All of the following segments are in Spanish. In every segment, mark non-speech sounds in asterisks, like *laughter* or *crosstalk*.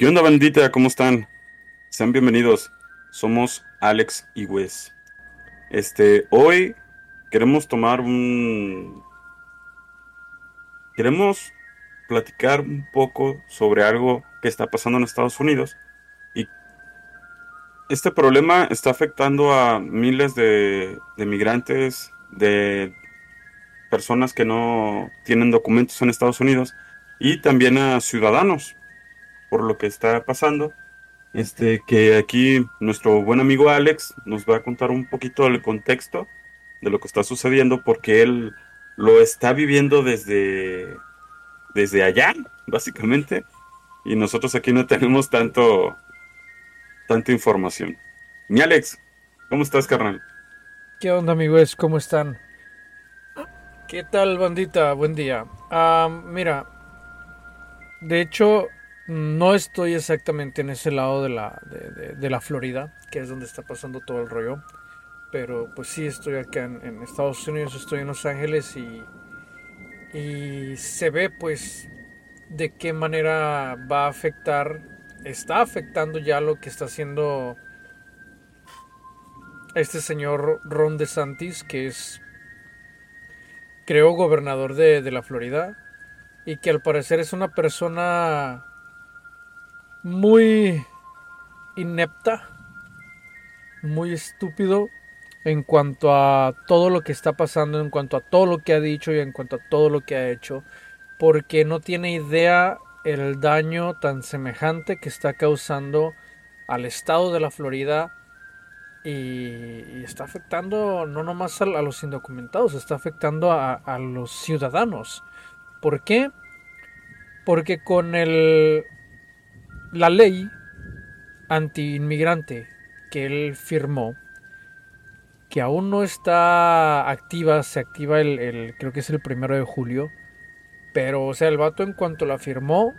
¿Qué onda, bandita? ¿Cómo están? Sean bienvenidos. Somos Alex y Wes. Este, hoy queremos tomar un. Queremos platicar un poco sobre algo que está pasando en Estados Unidos. Y este problema está afectando a miles de, de migrantes, de personas que no tienen documentos en Estados Unidos y también a ciudadanos por lo que está pasando. Este, que aquí nuestro buen amigo Alex nos va a contar un poquito el contexto de lo que está sucediendo, porque él lo está viviendo desde, desde allá, básicamente, y nosotros aquí no *laughs* tenemos tanto, tanta información. Mi Alex, ¿cómo estás, carnal? ¿Qué onda, amigos? ¿Cómo están? ¿Qué tal, bandita? Buen día. Ah, mira, de hecho, no estoy exactamente en ese lado de la, de, la Florida, que es donde está pasando todo el rollo. Pero pues sí, estoy acá en, Estados Unidos, estoy en Los Ángeles y, y se ve pues de qué manera va a afectar, está afectando ya lo que está haciendo este señor Ron DeSantis, que es, creo, gobernador de, de la Florida, y que al parecer es una persona muy inepta, muy estúpido en cuanto a todo lo que está pasando, en cuanto a todo lo que ha dicho y en cuanto a todo lo que ha hecho, porque no tiene idea el daño tan semejante que está causando al estado de la Florida y, está afectando no nomás a, los indocumentados, está afectando a, a los ciudadanos. ¿Por qué? Porque con el la ley anti-inmigrante que él firmó, que aún no está activa, se activa el, creo que es el primero de julio, pero o sea, el vato en cuanto la firmó,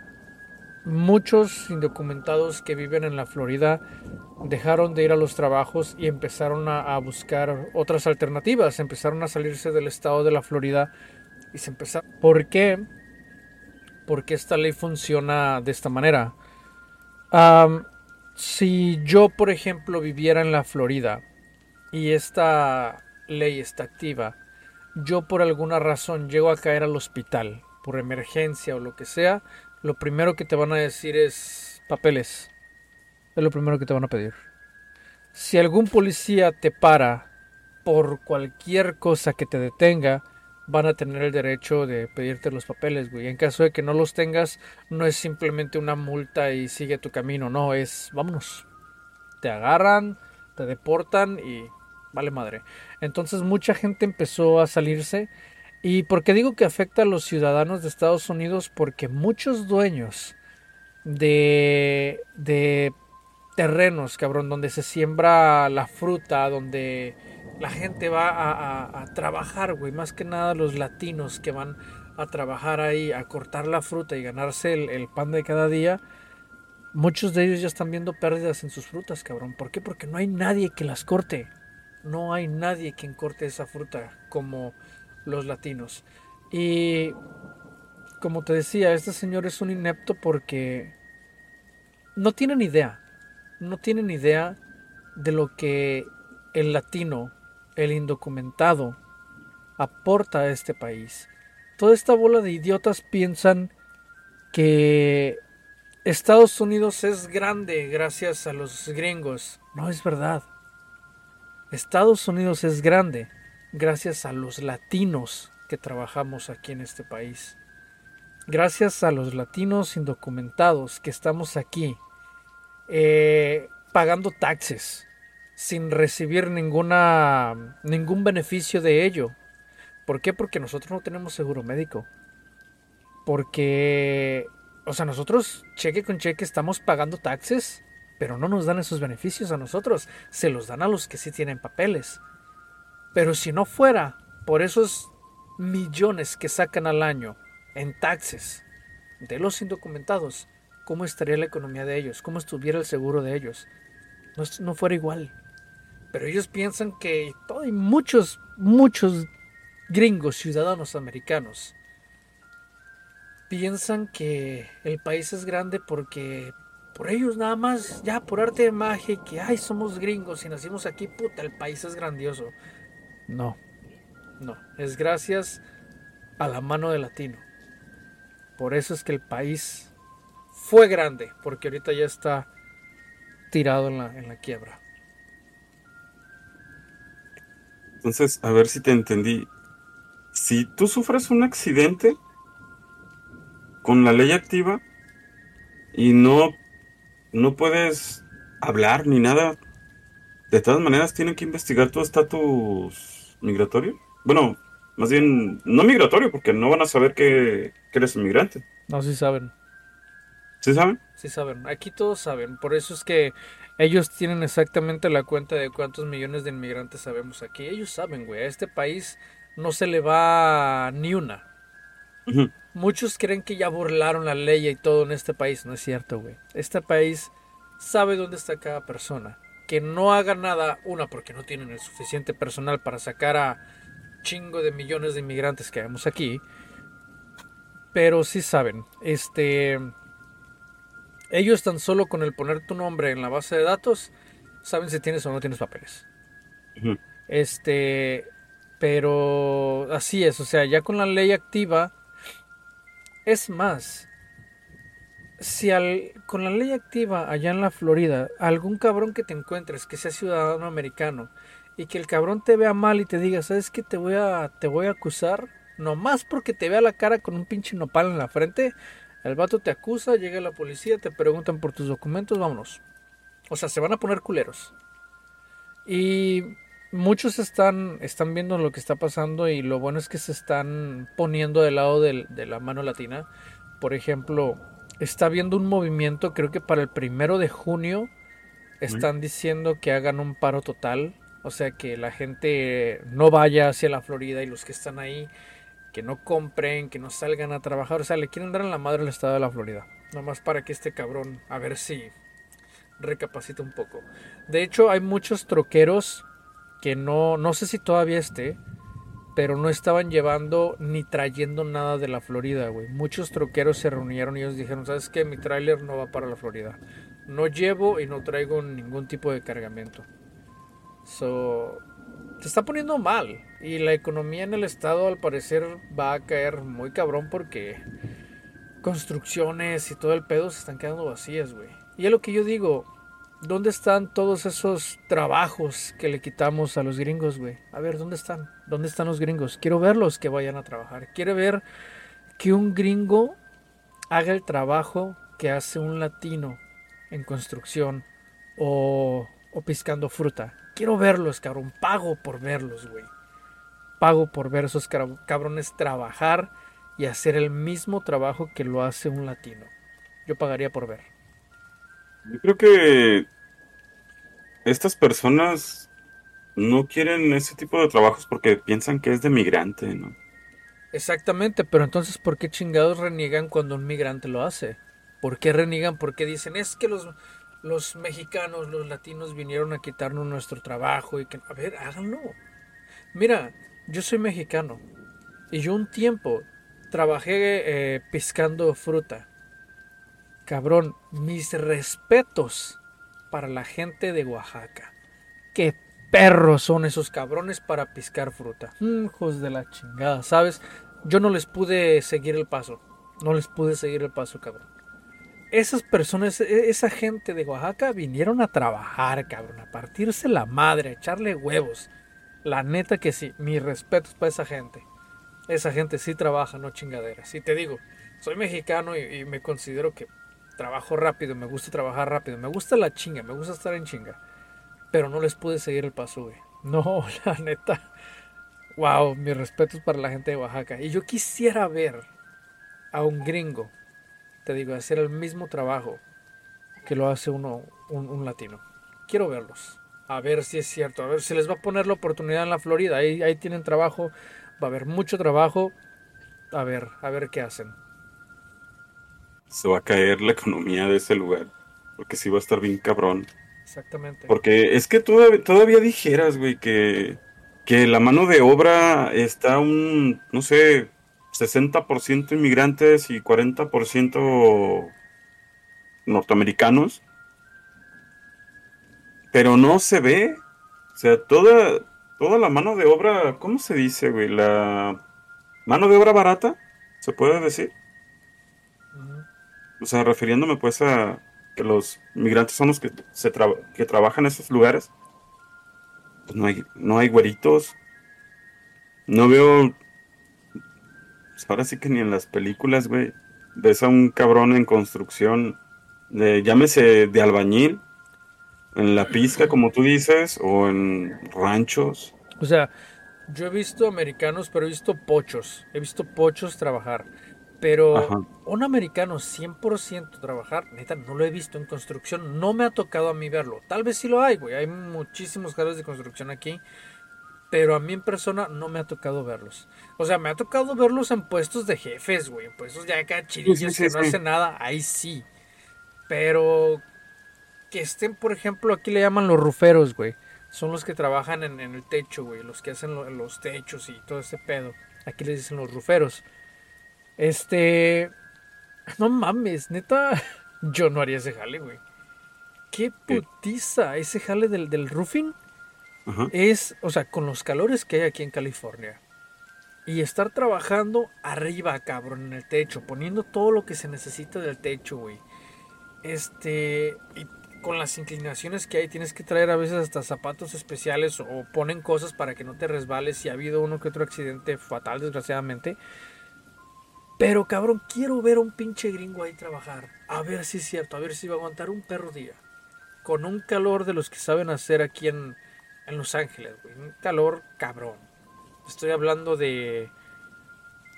muchos indocumentados que viven en la Florida dejaron de ir a los trabajos y empezaron a, buscar otras alternativas, empezaron a salirse del estado de la Florida y se empezaron... ¿Por qué? Porque esta ley funciona de esta manera si yo, por ejemplo, viviera en la Florida y esta ley está activa, yo por alguna razón llego a caer al hospital, por emergencia o lo que sea, lo primero que te van a decir es papeles. Es lo primero que te van a pedir. Si algún policía te para por cualquier cosa que te detenga, van a tener el derecho de pedirte los papeles, güey. En caso de que no los tengas, no es simplemente una multa y sigue tu camino, no, es vámonos. Te agarran, te deportan y vale madre. Entonces mucha gente empezó a salirse. ¿Y por qué digo que afecta a los ciudadanos de Estados Unidos? Porque muchos dueños de, de terrenos, cabrón, donde se siembra la fruta, donde la gente va a, trabajar, güey. Más que nada los latinos que van a trabajar ahí, a cortar la fruta y ganarse el, pan de cada día. Muchos de ellos ya están viendo pérdidas en sus frutas, cabrón. ¿Por qué? Porque no hay nadie que las corte. No hay nadie quien corte esa fruta como los latinos. Y como te decía, este señor es un inepto porque no tienen idea. No tienen idea de lo que el latino el indocumentado aporta a este país. Toda esta bola de idiotas piensan que Estados Unidos es grande gracias a los gringos. No es verdad. Estados Unidos es grande gracias a los latinos que trabajamos aquí en este país. Gracias a los latinos indocumentados que estamos aquí eh, pagando taxes, sin recibir ninguna ningún beneficio de ello. ¿Por qué? Porque nosotros no tenemos seguro médico. Porque, o sea, nosotros cheque con cheque estamos pagando taxes, pero no nos dan esos beneficios a nosotros, se los dan a los que sí tienen papeles. Pero si no fuera por esos millones que sacan al año en taxes de los indocumentados, ¿cómo estaría la economía de ellos? ¿Cómo estuviera el seguro de ellos? No, no fuera igual. Pero ellos piensan que hay muchos, muchos gringos, ciudadanos americanos, piensan que el país es grande porque Por ellos nada más, ya por arte de magia, que ay, somos gringos y nacimos aquí, puta, el país es grandioso. No, no, es gracias a la mano de latino. Por eso es que el país fue grande, porque ahorita ya está tirado en la, en la quiebra. Entonces, a ver si te entendí. Si tú sufres un accidente con la ley activa y no, no puedes hablar ni nada, de todas maneras tienen que investigar tu estatus migratorio. Bueno, más bien, no migratorio, porque no van a saber que, que eres inmigrante. No, sí saben. ¿Sí saben? Sí saben. Aquí todos saben. Por eso es que ellos tienen exactamente la cuenta de cuántos millones de inmigrantes sabemos aquí. Ellos saben, güey. A este país no se le va ni una. Muchos creen que ya burlaron la ley y todo en este país. No es cierto, güey. Este país sabe dónde está cada persona. Que no haga nada, una, porque no tienen el suficiente personal para sacar a chingo de millones de inmigrantes que vemos aquí. Pero sí saben. Este. Ellos tan solo con el poner tu nombre en la base de datos saben si tienes o no tienes papeles. Este, pero así es, o sea, ya con la ley activa es más. Si al, con la ley activa allá en la Florida, algún cabrón que te encuentres que sea ciudadano americano y que el cabrón te vea mal y te diga, ¿sabes qué? Te voy a, te voy a acusar, nomás porque te vea la cara con un pinche nopal en la frente, el vato te acusa, llega la policía, te preguntan por tus documentos, vámonos. O sea, se van a poner culeros. Y muchos están, están viendo lo que está pasando y lo bueno es que se están poniendo del lado de la mano latina. Por ejemplo, está habiendo un movimiento, creo que para el primero de junio están diciendo que hagan un paro total. O sea, que la gente no vaya hacia la Florida y los que están ahí que no compren, que no salgan a trabajar. O sea, le quieren dar en la madre al estado de la Florida. Nomás para que este cabrón, a ver si recapacita un poco. De hecho, hay muchos troqueros que no, no sé si todavía esté, pero no estaban llevando ni trayendo nada de la Florida, güey. Muchos troqueros se reunieron y ellos dijeron, ¿sabes qué? Mi tráiler no va para la Florida. No llevo y no traigo ningún tipo de cargamento. So, se está poniendo mal. Y la economía en el estado al parecer va a caer muy cabrón porque construcciones y todo el pedo se están quedando vacías, güey. Y es lo que yo digo, ¿dónde están todos esos trabajos que le quitamos a los gringos, güey? A ver, ¿dónde están? ¿Dónde están los gringos? Quiero verlos que vayan a trabajar. Quiero ver que un gringo haga el trabajo que hace un latino en construcción o, o piscando fruta. Quiero verlos, cabrón. Pago por verlos, güey. Pago por ver esos cabrones trabajar y hacer el mismo trabajo que lo hace un latino. Yo pagaría por ver. Yo creo que estas personas no quieren ese tipo de trabajos porque piensan que es de migrante, ¿no? Exactamente, pero entonces ¿por qué chingados reniegan cuando un migrante lo hace? ¿Por qué reniegan? Porque dicen, es que los los mexicanos, los latinos vinieron a quitarnos nuestro trabajo y que, a ver, háganlo. Mira, yo soy mexicano y yo un tiempo trabajé eh, pescando fruta. Cabrón, mis respetos para la gente de Oaxaca. Qué perros son esos cabrones para piscar fruta. Mm, hijos de la chingada, ¿sabes? Yo no les pude seguir el paso. No les pude seguir el paso, cabrón esas personas, e, esa gente de Oaxaca vinieron a trabajar, cabrón, a partirse la madre, a echarle huevos. La neta que sí, mis respetos para esa gente. Esa gente sí trabaja, no chingaderas. Y te digo, soy mexicano y, me considero que trabajo rápido, me gusta trabajar rápido, me gusta la chinga, me gusta estar en chinga. Pero no les pude seguir el paso, güey. *laughs* No, la neta. Wow, mis respetos para la gente de Oaxaca. Y yo quisiera ver a un gringo te digo, hacer el mismo trabajo que lo hace uno, un, latino. Quiero verlos, a ver si es cierto, a ver si les va a poner la oportunidad en la Florida. Ahí, ahí tienen trabajo, va a haber mucho trabajo. A ver, a ver qué hacen. Se va a caer la economía de ese lugar, porque sí va a estar bien cabrón. Exactamente. Porque es que todavía, todavía dijeras, güey, que, que la mano de obra está un, no sé, 60% inmigrantes y 40% norteamericanos, pero no se ve. O sea, toda, toda la mano de obra, ¿cómo se dice, güey? La mano de obra barata, se puede decir. O sea, refiriéndome pues a que los migrantes son los que, se que trabajan en esos lugares. Pues no hay, no hay güeritos. No veo. Pues ahora sí que ni en las películas, güey. Ves a un cabrón en construcción. De, llámese de albañil. En la pizca, como tú dices. O en ranchos. O sea, yo he visto americanos, pero he visto pochos. He visto pochos trabajar. Pero un americano 100% trabajar, neta, no lo he visto en construcción. No me ha tocado a mí verlo. Tal vez sí lo hay, güey. Hay muchísimos carros de construcción aquí. Pero a mí en persona no me ha tocado verlos. O sea, me ha tocado verlos en puestos de jefes, güey. En puestos ya acá que no hacen nada. Ahí sí. Pero que estén, por ejemplo, aquí le llaman los ruferos, güey. Son los que trabajan en, el techo, güey. Los que hacen los techos y todo ese pedo. Aquí les dicen los ruferos. Este. No mames, neta. *laughs* Yo no haría ese jale, güey. Qué putiza. Ese jale del, del roofing es, o sea, con los calores que hay aquí en California. Y estar trabajando arriba, cabrón, en el techo, poniendo todo lo que se necesita del techo, güey. Este. Y con las inclinaciones que hay, tienes que traer a veces hasta zapatos especiales o ponen cosas para que no te resbales. Si ha habido uno que otro accidente fatal, desgraciadamente. Pero cabrón, quiero ver a un pinche gringo ahí trabajar. A ver si es cierto, a ver si va a aguantar un perro día. Con un calor de los que saben hacer aquí en, Los Ángeles, güey. Un calor cabrón. Estoy hablando de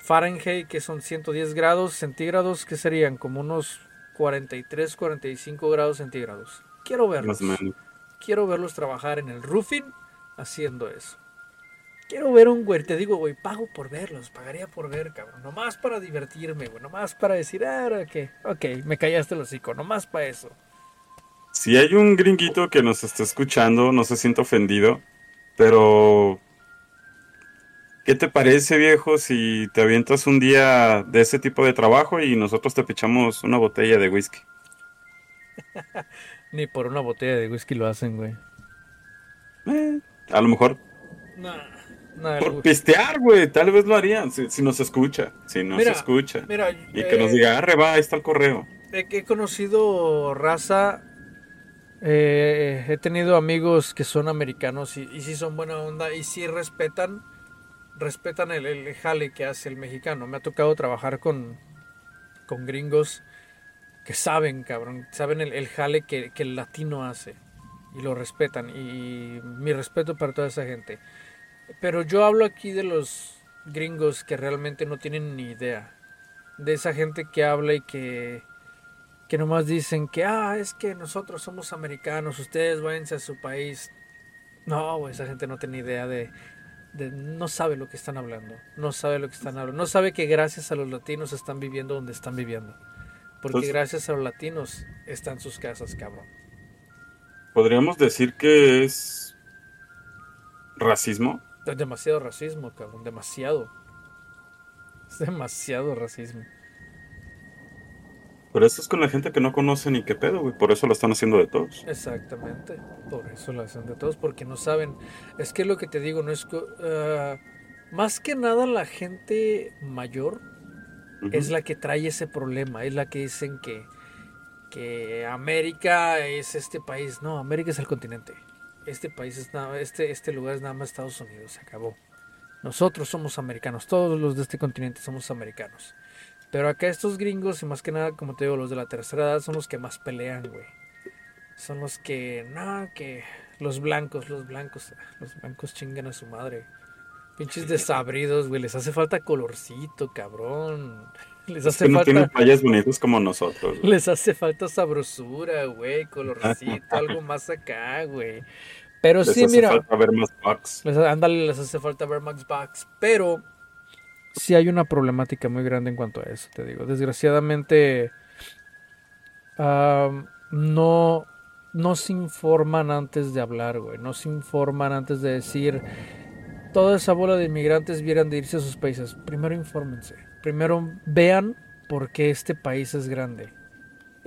Fahrenheit, que son 110 grados centígrados, que serían como unos 43, 45 grados centígrados. Quiero verlos. Quiero verlos trabajar en el roofing haciendo eso. Quiero ver un güey, te digo, güey, pago por verlos, pagaría por ver, cabrón. Nomás para divertirme, güey, nomás para decir, ah, ok, ok, me callaste el hocico, nomás para eso. Si hay un gringuito que nos está escuchando, no se siente ofendido, pero... ¿Qué te parece, viejo, si te avientas un día de ese tipo de trabajo y nosotros te pichamos una botella de whisky? *laughs* Ni por una botella de whisky lo hacen, güey. Eh, a lo mejor. Por pistear, güey, tal vez lo harían, si, nos escucha, si nos escucha. y que nos eh, diga, arre, va, ahí está el correo. He, conocido raza, eh, he tenido amigos que son americanos y, y sí son buena onda y sí respetan, respetan el, jale que hace el mexicano. Me ha tocado trabajar con, con gringos que saben, cabrón, saben el, jale que, que el latino hace y lo respetan y mi respeto para toda esa gente. Pero yo hablo aquí de los gringos que realmente no tienen ni idea. De esa gente que habla y que, que nomás dicen que, ah, es que nosotros somos americanos, ustedes váyanse a su país. No, esa gente no tiene idea de, de, no sabe lo que están hablando, no sabe lo que están hablando, no sabe que gracias a los latinos están viviendo donde están viviendo. Porque pues gracias a los latinos están sus casas, cabrón. Podríamos decir que es racismo. Es demasiado racismo, cabrón, demasiado. Es demasiado racismo. Pero esto es con la gente que no conoce ni qué pedo, güey. Por eso lo están haciendo de todos. Exactamente. Por eso lo hacen de todos. Porque no saben. Es que lo que te digo no es. Uh, más que nada la gente mayor es la que trae ese problema. Es la que dicen que, que América es este país. No, América es el continente este país es nada, este, este lugar es nada más Estados Unidos, se acabó. Nosotros somos americanos, todos los de este continente somos americanos. Pero acá estos gringos, y más que nada, como te digo, los de la tercera edad son los que más pelean, güey. Son los que, no, que los blancos, los blancos, los blancos chingan a su madre. Pinches desabridos, güey, les hace falta colorcito, cabrón. *laughs* Les hace falta. No tienen playas bonitos como nosotros. Les hace falta sabrosura, güey, colorcito, algo *laughs* más acá, güey. Pero les sí, hace mira. falta ver más. Les, ándale, les hace falta ver más bucks. Pero sí hay una problemática muy grande en cuanto a eso, te digo. Desgraciadamente. no, no se informan antes de hablar, güey. No se informan antes de decir. Toda esa bola de inmigrantes vieran de irse a sus países. Primero infórmense primero vean por qué este país es grande.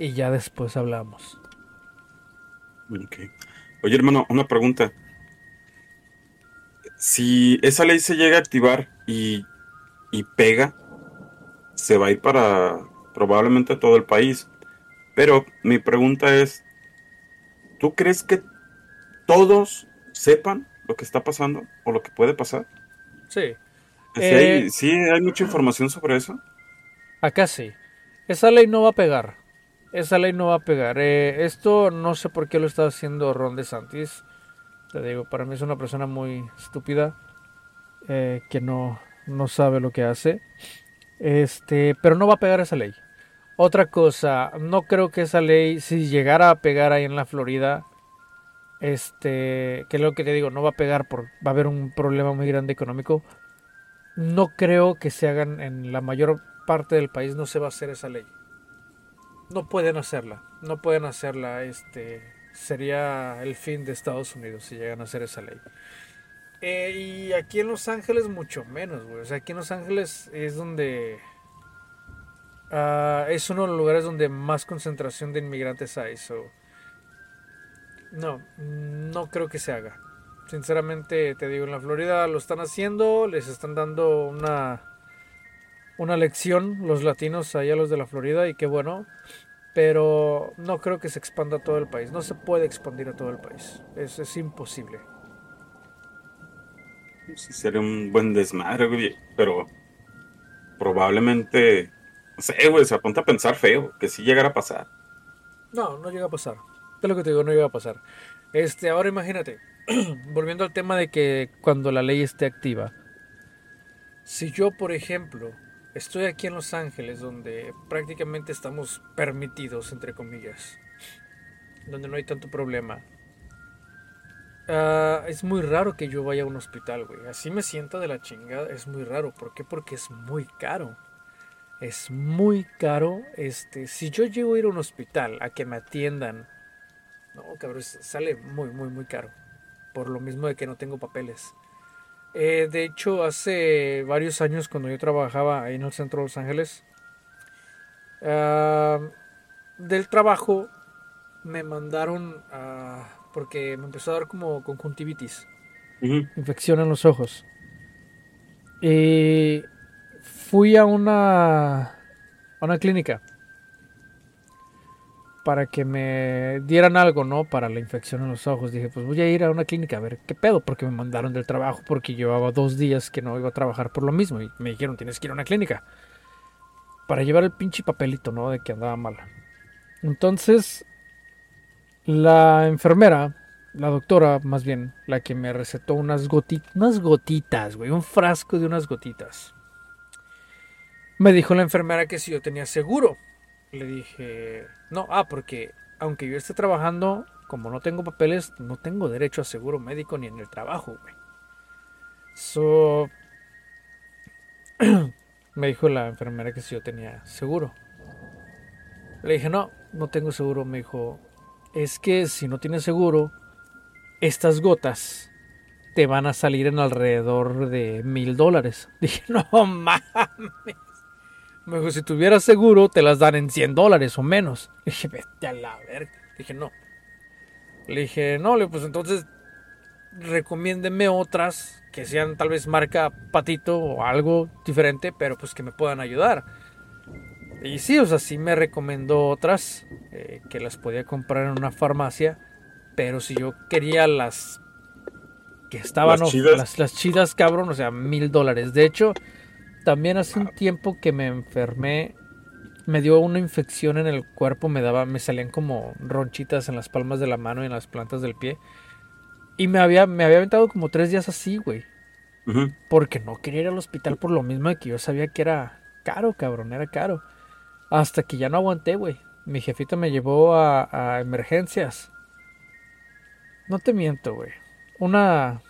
y ya después hablamos. Oye, hermano, una pregunta. Si esa ley se llega a activar y, y pega, se va a ir para probablemente todo el país. Pero mi pregunta es, ¿tú crees que todos sepan lo que está pasando o lo que puede pasar? Sí. ¿Sí, hay, eh, ¿sí hay mucha información sobre eso? Acá sí. Esa ley no va a pegar. Esa ley no va a pegar. Eh, esto no sé por qué lo está haciendo Ron DeSantis. Te digo, para mí es una persona muy estúpida eh, que no, no sabe lo que hace. Este, pero no va a pegar esa ley. Otra cosa, no creo que esa ley, si llegara a pegar ahí en la Florida, este, que es lo que te digo, no va a pegar por, va a haber un problema muy grande económico. No creo que se hagan en la mayor parte del país, no se va a hacer esa ley no pueden hacerla. No pueden hacerla. Este sería el fin de Estados Unidos si llegan a hacer esa ley. Eh, y aquí en Los Ángeles mucho menos, güey. O sea, aquí en Los Ángeles es donde... Ah, es uno de los lugares donde más concentración de inmigrantes hay. no, no creo que se haga. Sinceramente, te digo, en la Florida lo están haciendo, les están dando una una lección los latinos allá los de la Florida y qué bueno, pero no creo que se expanda a todo el país, no se puede expandir a todo el país, es imposible. Sí, sería un buen desmadre, güey, pero probablemente, se apunta a pensar feo, que sí llegara a pasar. No, no llega a pasar. Es lo que te digo, no llega a pasar. Este, ahora imagínate, *clears throat* volviendo al tema de que cuando la ley esté activa, si yo, por ejemplo, Estoy aquí en Los Ángeles, donde prácticamente estamos permitidos, entre comillas, donde no hay tanto problema. Ah, es muy raro que yo vaya a un hospital, güey. Así me siento de la chingada. Es muy raro. ¿Por qué? Porque es muy caro. Es muy caro. Este, si yo llego a ir a un hospital a que me atiendan, no, cabrón, sale muy, muy, muy caro. Por lo mismo de que no tengo papeles. Eh, de hecho, hace varios años cuando yo trabajaba ahí en el centro de Los Ángeles, del trabajo me mandaron a, porque me empezó a dar como conjuntivitis, infección en los ojos. Y fui a una, a una clínica para que me dieran algo, ¿no? Para la infección en los ojos. Dije, pues voy a ir a una clínica a ver qué pedo, porque me mandaron del trabajo porque llevaba dos días que no iba a trabajar por lo mismo. Y me dijeron, tienes que ir a una clínica. Para llevar el pinche papelito, ¿no? De que andaba mala. Entonces, la enfermera, la doctora, más bien, la que me recetó unas gotitas, unas gotitas, güey, un frasco de unas gotitas. Me dijo la enfermera que si yo tenía seguro. Le dije, no, ah, porque aunque yo esté trabajando, como no tengo papeles, no tengo derecho a seguro médico ni en el trabajo, güey. So, *clears throat* me dijo la enfermera que si yo tenía seguro. Le dije, no, no tengo seguro. Me dijo, es que si no tienes seguro, estas gotas te van a salir en alrededor de mil dólares. *laughs* Dije, no mames. Me dijo, si tuvieras seguro, te las dan en 100 dólares o menos. Le *laughs* dije, vete a la verga. Dije, no. Le dije, no, pues entonces recomiéndeme otras que sean tal vez marca patito o algo diferente, pero pues que me puedan ayudar. Y sí, o sea, sí me recomendó otras eh, que las podía comprar en una farmacia, pero si yo quería las que estaban, las chidas, las, las chidas cabrón, o sea, mil dólares. De hecho, también hace un tiempo que me enfermé, me dio una infección en el cuerpo, me daba, me salían como ronchitas en las palmas de la mano y en las plantas del pie. Y me había, me había aventado como tres días así, güey. Porque no quería ir al hospital por lo mismo de que yo sabía que era caro, cabrón, era caro. Hasta que ya no aguanté, güey. Mi jefita me llevó a, emergencias. No te miento, güey. Una,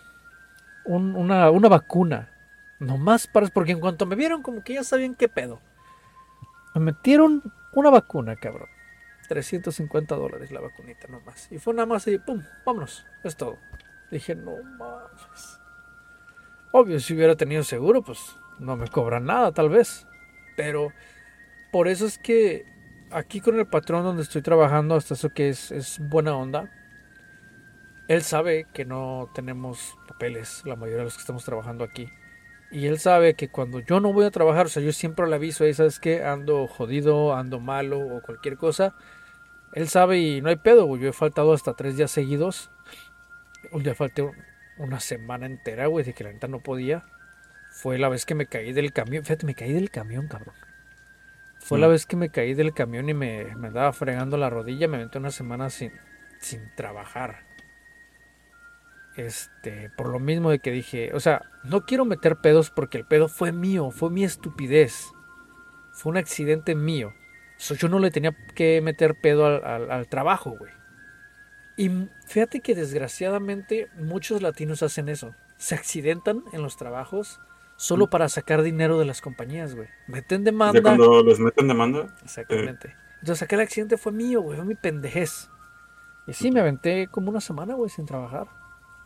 una, una vacuna Nomás para. Porque en cuanto me vieron, como que ya sabían qué pedo. Me metieron una vacuna, cabrón. 350 dólares la vacunita nomás. Y fue nada más y pum, vámonos. Es todo. Dije, no mames. Obvio, si hubiera tenido seguro, pues no me cobran nada, tal vez. Pero por eso es que aquí con el patrón donde estoy trabajando, hasta eso que es, buena onda. Él sabe que no tenemos papeles, la mayoría de los que estamos trabajando aquí. Y él sabe que cuando yo no voy a trabajar, o sea, yo siempre le aviso, ahí sabes que ando jodido, ando malo o cualquier cosa. Él sabe y no hay pedo, güey. Yo he faltado hasta tres días seguidos. Un día falté una semana entera, güey, de que la neta no podía. Fue la vez que me caí del camión. Fíjate, me caí del camión, cabrón. Fue la Mm. vez que me caí del camión y me, me andaba fregando la rodilla. Me aventé una semana sin, sin trabajar. Este, por lo mismo de que dije, o sea, no quiero meter pedos porque el pedo fue mío, fue mi estupidez. Fue un accidente mío. So, yo no le tenía que meter pedo al, al- al trabajo, güey. Y fíjate que desgraciadamente muchos latinos hacen eso. Se accidentan en los trabajos solo Mm. para sacar dinero de las compañías, güey. Meten De demanda. cuando les meten demanda. Exactamente. Entonces aquel accidente fue mío, güey, fue mi pendejez. Y sí, me aventé como una semana, güey, sin trabajar.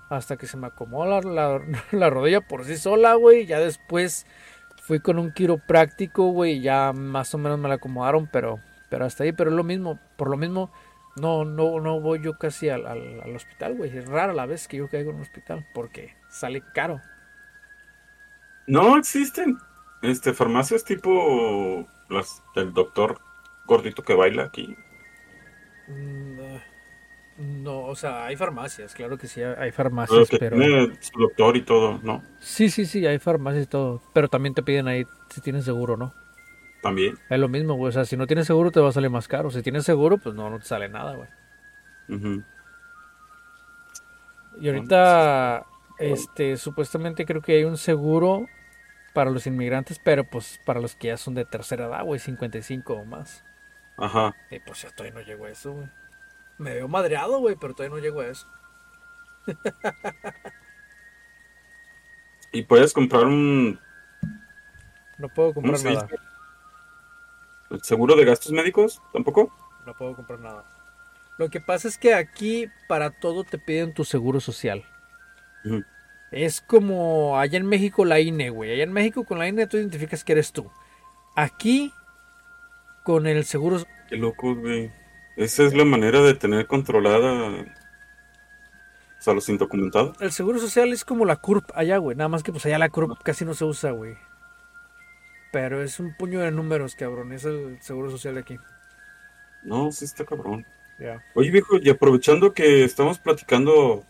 Hasta que se me acomodó la, la- *laughs* la rodilla por sí sola, güey. Ya después fui con un quiropráctico, güey. Ya más o menos me la acomodaron, pero, pero hasta ahí. Pero es lo mismo, por lo mismo, no, no, no voy yo casi al, al- al hospital, güey. Es rara la vez que yo caigo en un hospital, porque sale caro. No existen este farmacias tipo las del doctor gordito que baila aquí. Mm, eh, No, o sea, hay farmacias, claro que sí, hay farmacias, pero... tiene su doctor y todo, ¿no? Sí, sí, sí, hay farmacias y todo. Pero también te piden ahí si tienes seguro, ¿no? También. Es lo mismo, güey. O sea, si no tienes seguro te va a salir más caro. Si tienes seguro, pues no, no te sale nada, güey. Ujú. Y ahorita, este, supuestamente creo que hay un seguro para los inmigrantes, pero pues para los que ya son de tercera edad, güey, 55 o más. Ajá. Y pues ya todavía no llego a eso, güey. Me veo madreado, güey, pero todavía no llego a eso. *laughs* Y puedes comprar un No puedo ¿cómo comprar nada. ¿El seguro de gastos médicos? ¿Tampoco? No puedo comprar nada. Lo que pasa es que aquí para todo te piden tu seguro social. Es como allá en México la INE, güey. Allá en México con la INE tú identificas que eres tú. Aquí con el seguro Qué loco, güey. Esa es la manera de tener controlada o sea, los indocumentados. el seguro social es como la CURP allá, güey. Nada más que pues allá la CURP casi no se usa, güey. Pero es un puño de números, cabrón. Es el seguro social de aquí. No, sí está cabrón. Ya. Oye, viejo, y aprovechando que estamos platicando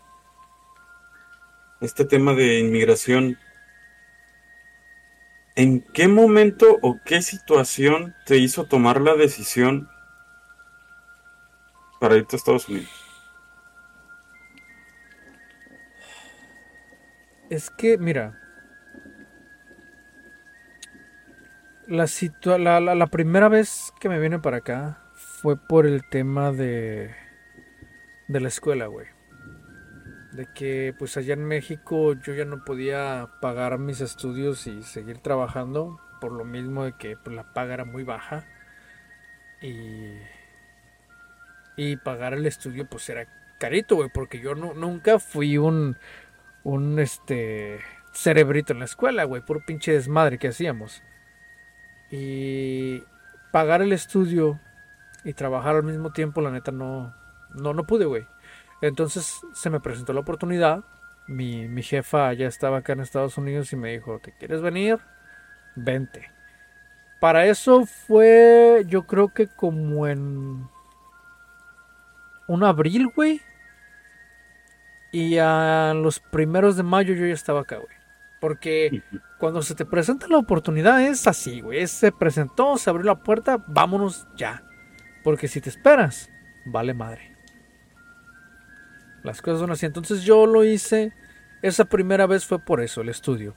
este tema de inmigración, ¿en qué momento o qué situación te hizo tomar la decisión para irte a Estados Unidos? Es que, mira. La, situa- la, la, la primera vez que me vine para acá fue por el tema de, de la escuela, güey. De que pues allá en México yo ya no podía pagar mis estudios y seguir trabajando por lo mismo de que pues, la paga era muy baja y, y pagar el estudio pues era carito, güey, porque yo no, nunca fui un, un este cerebrito en la escuela, güey, por pinche desmadre que hacíamos. Y pagar el estudio y trabajar al mismo tiempo, la neta no no no pude, güey. Entonces se me presentó la oportunidad. Mi, mi jefa ya estaba acá en Estados Unidos y me dijo, ¿te quieres venir? Vente. Para eso fue, yo creo que como en un abril, güey. Y a los primeros de mayo yo ya estaba acá, güey. Porque *laughs* cuando se te presenta la oportunidad es así, güey. Se presentó, se abrió la puerta, vámonos ya. Porque si te esperas, vale madre. Las cosas son así. Entonces yo lo hice. Esa primera vez fue por eso, el estudio.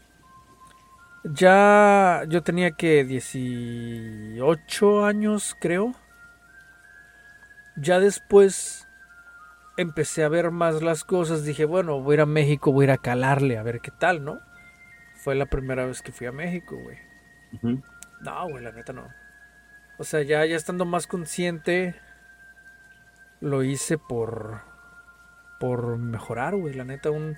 Ya yo tenía que 18 años, creo. Ya después empecé a ver más las cosas. Dije, bueno, voy a ir a México, voy a ir a calarle, a ver qué tal, ¿no? Fue la primera vez que fui a México, güey. No, güey, la neta no. O sea, ya, ya estando más consciente, lo hice por, por mejorar, güey. La neta, un,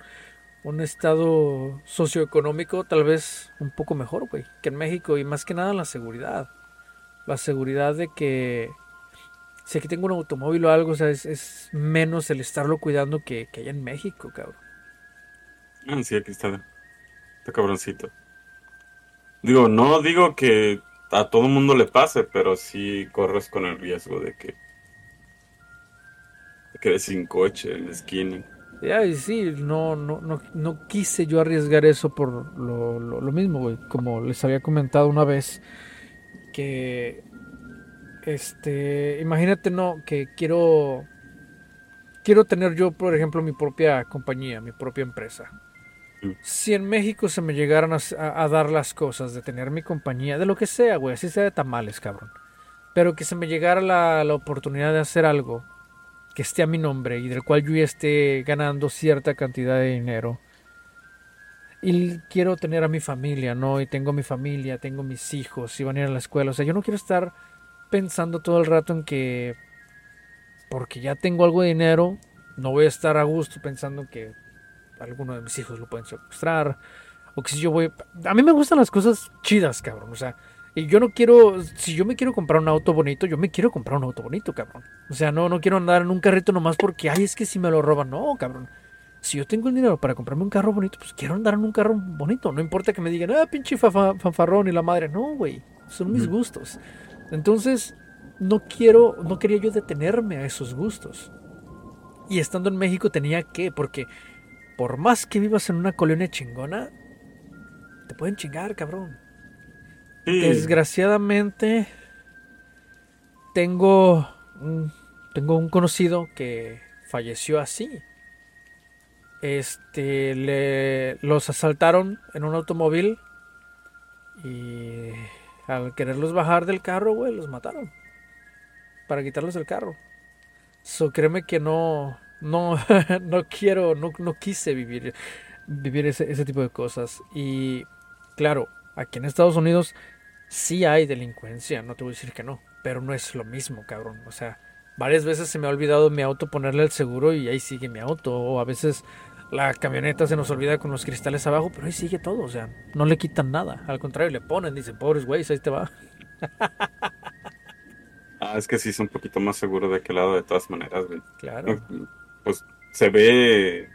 un estado socioeconómico tal vez un poco mejor, güey, que en México. Y más que nada la seguridad. La seguridad de que si aquí tengo un automóvil o algo, o sea, es, menos el estarlo cuidando que, que allá en México, cabrón. Ah, sí, aquí está. Está cabroncito. Digo, no digo que a todo mundo le pase, pero sí corres con el riesgo de que de quedes sin coche en la esquina. Ya, y sí, no, no, no, no quise yo arriesgar eso por lo, lo, mismo, güey. Como les había comentado una vez, que, este, imagínate, no, que quiero, quiero tener yo, por ejemplo, mi propia compañía, mi propia empresa. Si en México se me llegaran a, dar las cosas de tener mi compañía, de lo que sea, güey, así sea de tamales, cabrón. Pero que se me llegara la, la, oportunidad de hacer algo que esté a mi nombre y del cual yo esté ganando cierta cantidad de dinero. Y quiero tener a mi familia, ¿no? Y tengo mi familia, tengo mis hijos, y van a ir a la escuela. O sea, yo no quiero estar pensando todo el rato en que porque ya tengo algo de dinero, no voy a estar a gusto pensando que alguno de mis hijos lo pueden secuestrar. O que si yo voy... A mí me gustan las cosas chidas, cabrón. O sea, y yo no quiero... Si yo me quiero comprar un auto bonito, yo me quiero comprar un auto bonito, cabrón. O sea, no, no quiero andar en un carrito nomás porque, ay, es que si me lo roban. No, cabrón. Si yo tengo el dinero para comprarme un carro bonito, pues quiero andar en un carro bonito. No importa que me digan, ah, pinche fanfarrón y la madre. No, güey. Son mis gustos. Entonces, no quiero, no quería yo detenerme a esos gustos. Y estando en México tenía que, porque por más que vivas en una colonia chingona, te pueden chingar, cabrón. Desgraciadamente, tengo un, tengo un conocido que falleció así. Este, le, los asaltaron en un automóvil y al quererlos bajar del carro, güey, los mataron. Para quitarlos del carro. So, créeme que no, no, *laughs* no quiero, no, no quise vivir, vivir ese, ese tipo de cosas. Y claro, aquí en Estados Unidos sí hay delincuencia, no te voy a decir que no, pero no es lo mismo, cabrón. O sea, varias veces se me ha olvidado mi auto ponerle el seguro y ahí sigue mi auto. O a veces la camioneta se nos olvida con los cristales abajo, pero ahí sigue todo. O sea, no le quitan nada. Al contrario, le ponen, dicen, pobres güeyes, ahí te va. *laughs* ah, es que sí es un poquito más seguro de aquel lado de todas maneras, güey. Claro *laughs* pues se ve,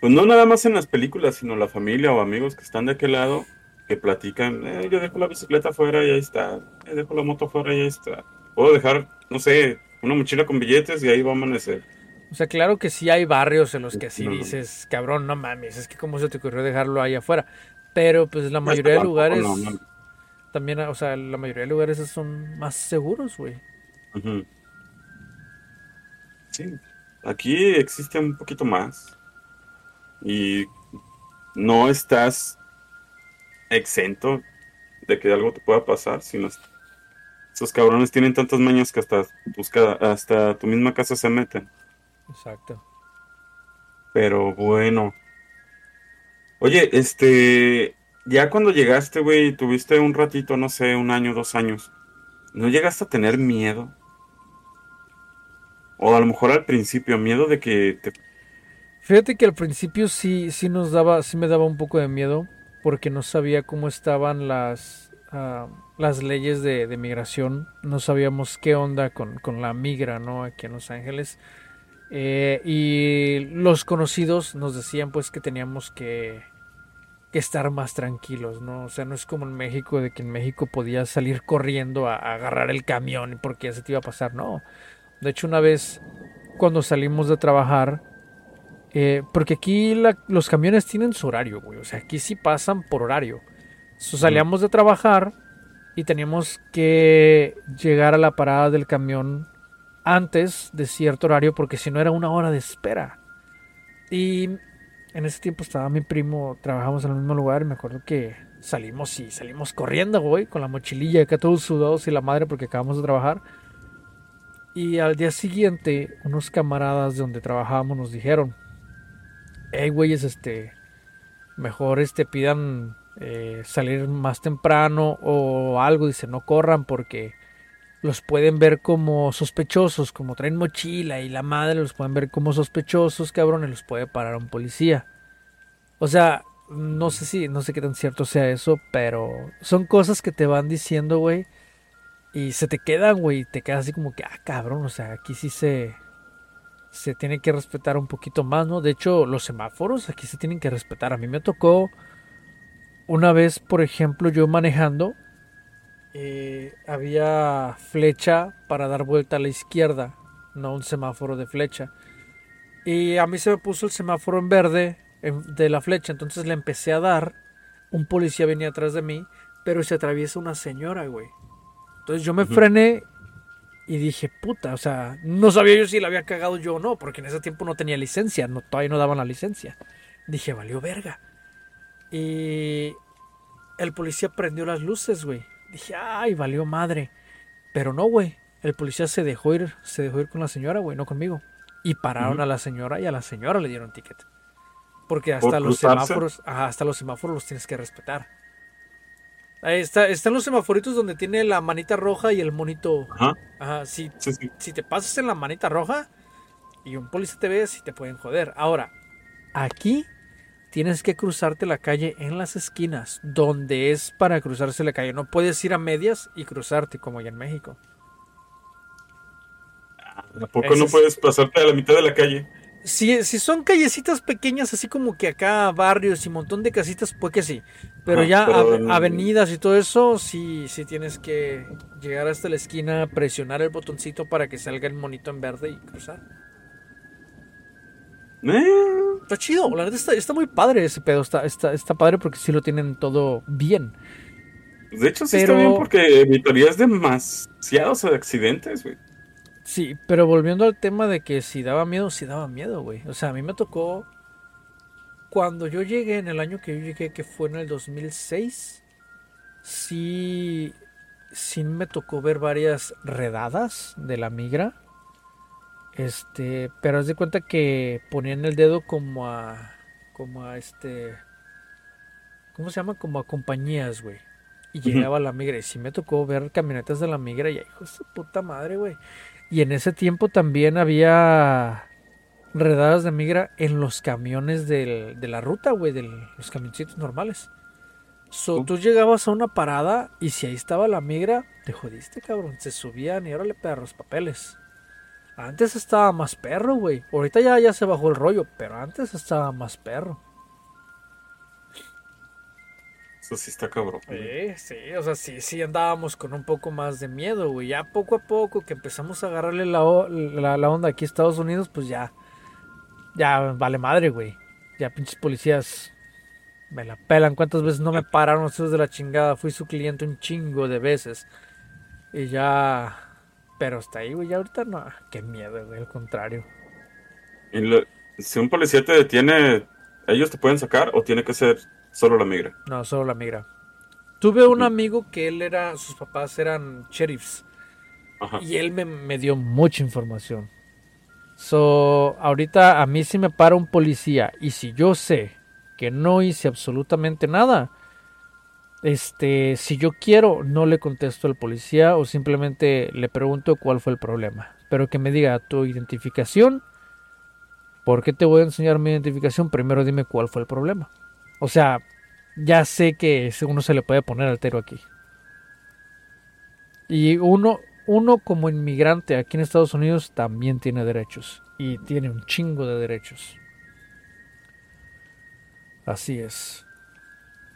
pues no nada más en las películas, sino la familia o amigos que están de aquel lado, que platican, eh, yo dejo la bicicleta afuera y ahí está, eh, dejo la moto afuera y ahí está. Puedo dejar, no sé, una mochila con billetes y ahí va a amanecer. O sea, claro que sí hay barrios en los que así dices, cabrón, no mames, es que cómo se te ocurrió dejarlo ahí afuera. Pero pues la mayoría de lugares también, o sea, la mayoría de lugares son más seguros, güey. Sí. Aquí existe un poquito más. Y no estás exento de que algo te pueda pasar, sino esos cabrones tienen tantas mañas que hasta hasta tu misma casa se meten. Exacto. Pero bueno. Oye, este, ya cuando llegaste, güey, tuviste un ratito, no sé, un año, dos años, ¿no llegaste a tener miedo? O a lo mejor al principio, miedo de que te... Fíjate que al principio sí, sí nos daba, sí me daba un poco de miedo, porque no sabía cómo estaban las, ah, las leyes de, migración, no sabíamos qué onda con, con, la migra, ¿no? Aquí en Los Ángeles. Eh, y los conocidos nos decían pues que teníamos que, que, estar más tranquilos, ¿no? O sea, no es como en México, de que en México podías salir corriendo a, a agarrar el camión porque ya se te iba a pasar, no. De hecho, una vez cuando salimos de trabajar, eh, porque aquí los camiones tienen su horario, güey. O sea, aquí sí pasan por horario. salíamos de trabajar y teníamos que llegar a la parada del camión antes de cierto horario porque si no era una hora de espera. Y en ese tiempo estaba mi primo, trabajamos en el mismo lugar y me acuerdo que salimos y salimos corriendo, güey, con la mochililla acá todos sudados y la madre porque acabamos de trabajar. Y al día siguiente, unos camaradas de donde trabajábamos nos dijeron, hey güeyes, este, mejor este pidan eh, salir más temprano o algo, dice, no corran porque los pueden ver como sospechosos, como traen mochila y la madre los pueden ver como sospechosos, cabrón, y los puede parar un policía. O sea, no sé si, no sé qué tan cierto sea eso, pero son cosas que te van diciendo, güey, Y se te queda, güey, te queda así como que, ah, cabrón, o sea, aquí sí se, se tiene que respetar un poquito más, ¿no? De hecho, los semáforos aquí se tienen que respetar. A mí me tocó una vez, por ejemplo, yo manejando, eh, había flecha para dar vuelta a la izquierda, no un semáforo de flecha. Y a mí se me puso el semáforo en verde de la flecha, entonces le empecé a dar. Un policía venía atrás de mí, pero se atraviesa una señora, güey. Entonces yo me frené y dije, puta, o sea, no sabía yo si la había cagado yo o no, porque en ese tiempo no tenía licencia, no, todavía no daban la licencia. Dije, valió verga. Y el policía prendió las luces, güey. Dije, ay, valió madre. Pero no, güey. El policía se dejó ir, se dejó ir con la señora, güey, no conmigo. Y pararon a la señora y a la señora le dieron ticket. Porque hasta los semáforos, hasta los semáforos los tienes que respetar. Ahí está, están los semaforitos donde tiene la manita roja y el monito. Ajá. Ajá. Si, si te pasas en la manita roja y un policía te ve, si te pueden joder. Ahora, aquí tienes que cruzarte la calle en las esquinas, donde es para cruzarse la calle. No puedes ir a medias y cruzarte como allá en México. ¿A poco no puedes pasarte a la mitad de la calle? Si, si son callecitas pequeñas, así como que acá barrios y montón de casitas, pues que sí. Pero ya avenidas y todo eso, sí, sí tienes que llegar hasta la esquina, presionar el botoncito para que salga el monito en verde y cruzar. Eh. Está chido, la verdad está, muy padre ese pedo, está, está, está padre porque sí lo tienen todo bien. De hecho, sí está bien porque evitarías demasiados accidentes, güey. Sí, pero volviendo al tema de que si daba miedo, sí daba miedo, güey. O sea, a mí me tocó. Cuando yo llegué, en el año que yo llegué, que fue en el 2006, sí. Sí me tocó ver varias redadas de la migra. Este, pero haz de cuenta que ponían el dedo como a. Como a este. ¿Cómo se llama? Como a compañías, güey. Y llegaba la migra. Y sí me tocó ver camionetas de la migra. Y hijos de puta madre, güey. Y en ese tiempo también había redadas de migra en los camiones de la ruta, güey, de los camioncitos normales. So, tú llegabas a una parada y si ahí estaba la migra, te jodiste, cabrón. Se subían y ahora le perros papeles. Antes estaba más perro, güey. Ahorita ya, ya se bajó el rollo, pero antes estaba más perro. Sí está cabrón. Sí, sí, o sea, sí, sí andábamos con un poco más de miedo, güey. Ya poco a poco que empezamos a agarrarle la, onda aquí a Estados Unidos, pues ya, ya vale madre, güey. Ya pinches policías me la pelan. ¿Cuántas veces no me pararon ustedes de la chingada? Fui su cliente un chingo de veces. Y ya... Pero hasta ahí, güey, ya ahorita no. Qué miedo, güey, al contrario. si un policía te detiene, ¿ellos te pueden sacar o tiene que ser Solo la migra. No, solo la migra. Tuve un amigo que él era, sus papás eran sheriffs. Y él me, dio mucha información. So, ahorita a mí si me para un policía y si yo sé que no hice absolutamente nada, este, si yo quiero, no le contesto al policía o simplemente le pregunto cuál fue el problema. Pero que me diga tu identificación. ¿Por qué te voy a enseñar mi identificación? Primero dime cuál fue el problema. O sea, ya sé que uno se le puede poner altero aquí. Y uno, uno como inmigrante aquí en Estados Unidos también tiene derechos. Y tiene un chingo de derechos. Así es.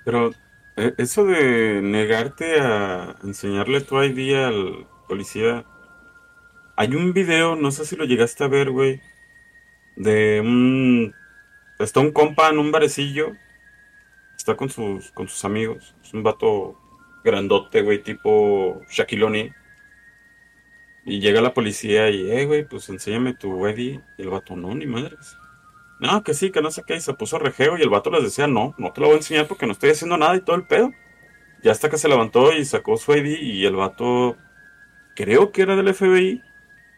Pero eh, eso de negarte a enseñarle tu ID al policía. Hay un video, no sé si lo llegaste a ver, güey. De un. Está un compa en un barecillo está con sus, con sus amigos. Es un vato grandote, güey, tipo Shaquille Y llega la policía y, eh, güey, pues enséñame tu ID. Y el vato, no, ni madres. No, que sí, que no sé qué. Y se puso rejeo y el vato les decía, no, no te lo voy a enseñar porque no estoy haciendo nada y todo el pedo. Ya hasta que se levantó y sacó su ID y el vato, creo que era del FBI.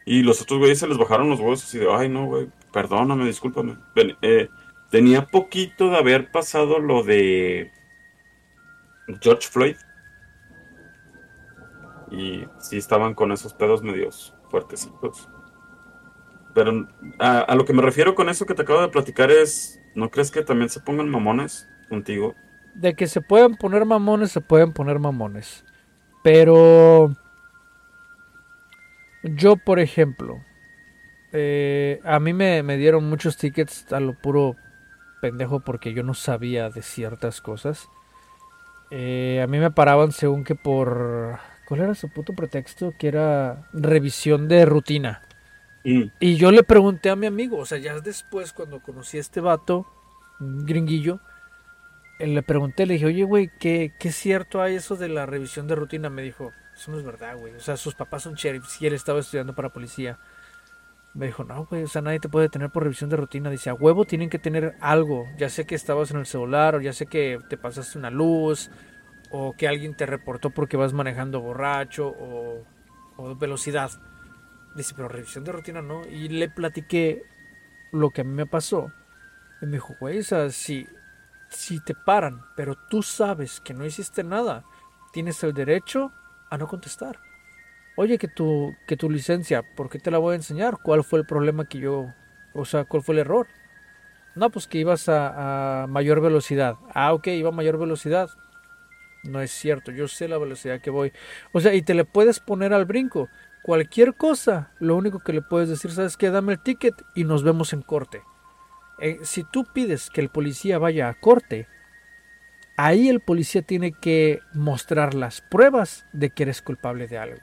Y los otros güeyes se les bajaron los huevos así de, ay, no, güey, perdóname, discúlpame. Eh, Tenía poquito de haber pasado lo de George Floyd. Y sí estaban con esos pedos medios fuertecitos. Pero a, lo que me refiero con eso que te acabo de platicar es, ¿no crees que también se pongan mamones contigo? De que se pueden poner mamones, se pueden poner mamones. Pero Yo, por ejemplo, eh, a mí me, me dieron muchos tickets a lo puro pendejo porque yo no sabía de ciertas cosas. Eh, a mí me paraban según que por... ¿Cuál era su puto pretexto? Que era revisión de rutina. Mm. Y yo le pregunté a mi amigo, o sea, ya después cuando conocí a este vato, un gringuillo, eh, le pregunté, le dije, oye, güey, ¿qué, ¿qué cierto hay eso de la revisión de rutina? Me dijo, eso no es verdad, güey. O sea, sus papás son sheriffs y él estaba estudiando para policía. Me dijo, no, güey, o sea, nadie te puede tener por revisión de rutina. Dice, a huevo tienen que tener algo. Ya sé que estabas en el celular, o ya sé que te pasaste una luz, o que alguien te reportó porque vas manejando borracho, o, o velocidad. Dice, pero revisión de rutina no. Y le platiqué lo que a mí me pasó. Y me dijo, güey, o sea, si, si te paran, pero tú sabes que no hiciste nada, tienes el derecho a no contestar. Oye, que tu, que tu licencia, ¿por qué te la voy a enseñar? ¿Cuál fue el problema que yo, o sea, cuál fue el error? No, pues que ibas a, a mayor velocidad. Ah, ok, iba a mayor velocidad. No es cierto, yo sé la velocidad que voy. O sea, y te le puedes poner al brinco. Cualquier cosa, lo único que le puedes decir, ¿sabes qué? Dame el ticket y nos vemos en corte. Eh, si tú pides que el policía vaya a corte, ahí el policía tiene que mostrar las pruebas de que eres culpable de algo.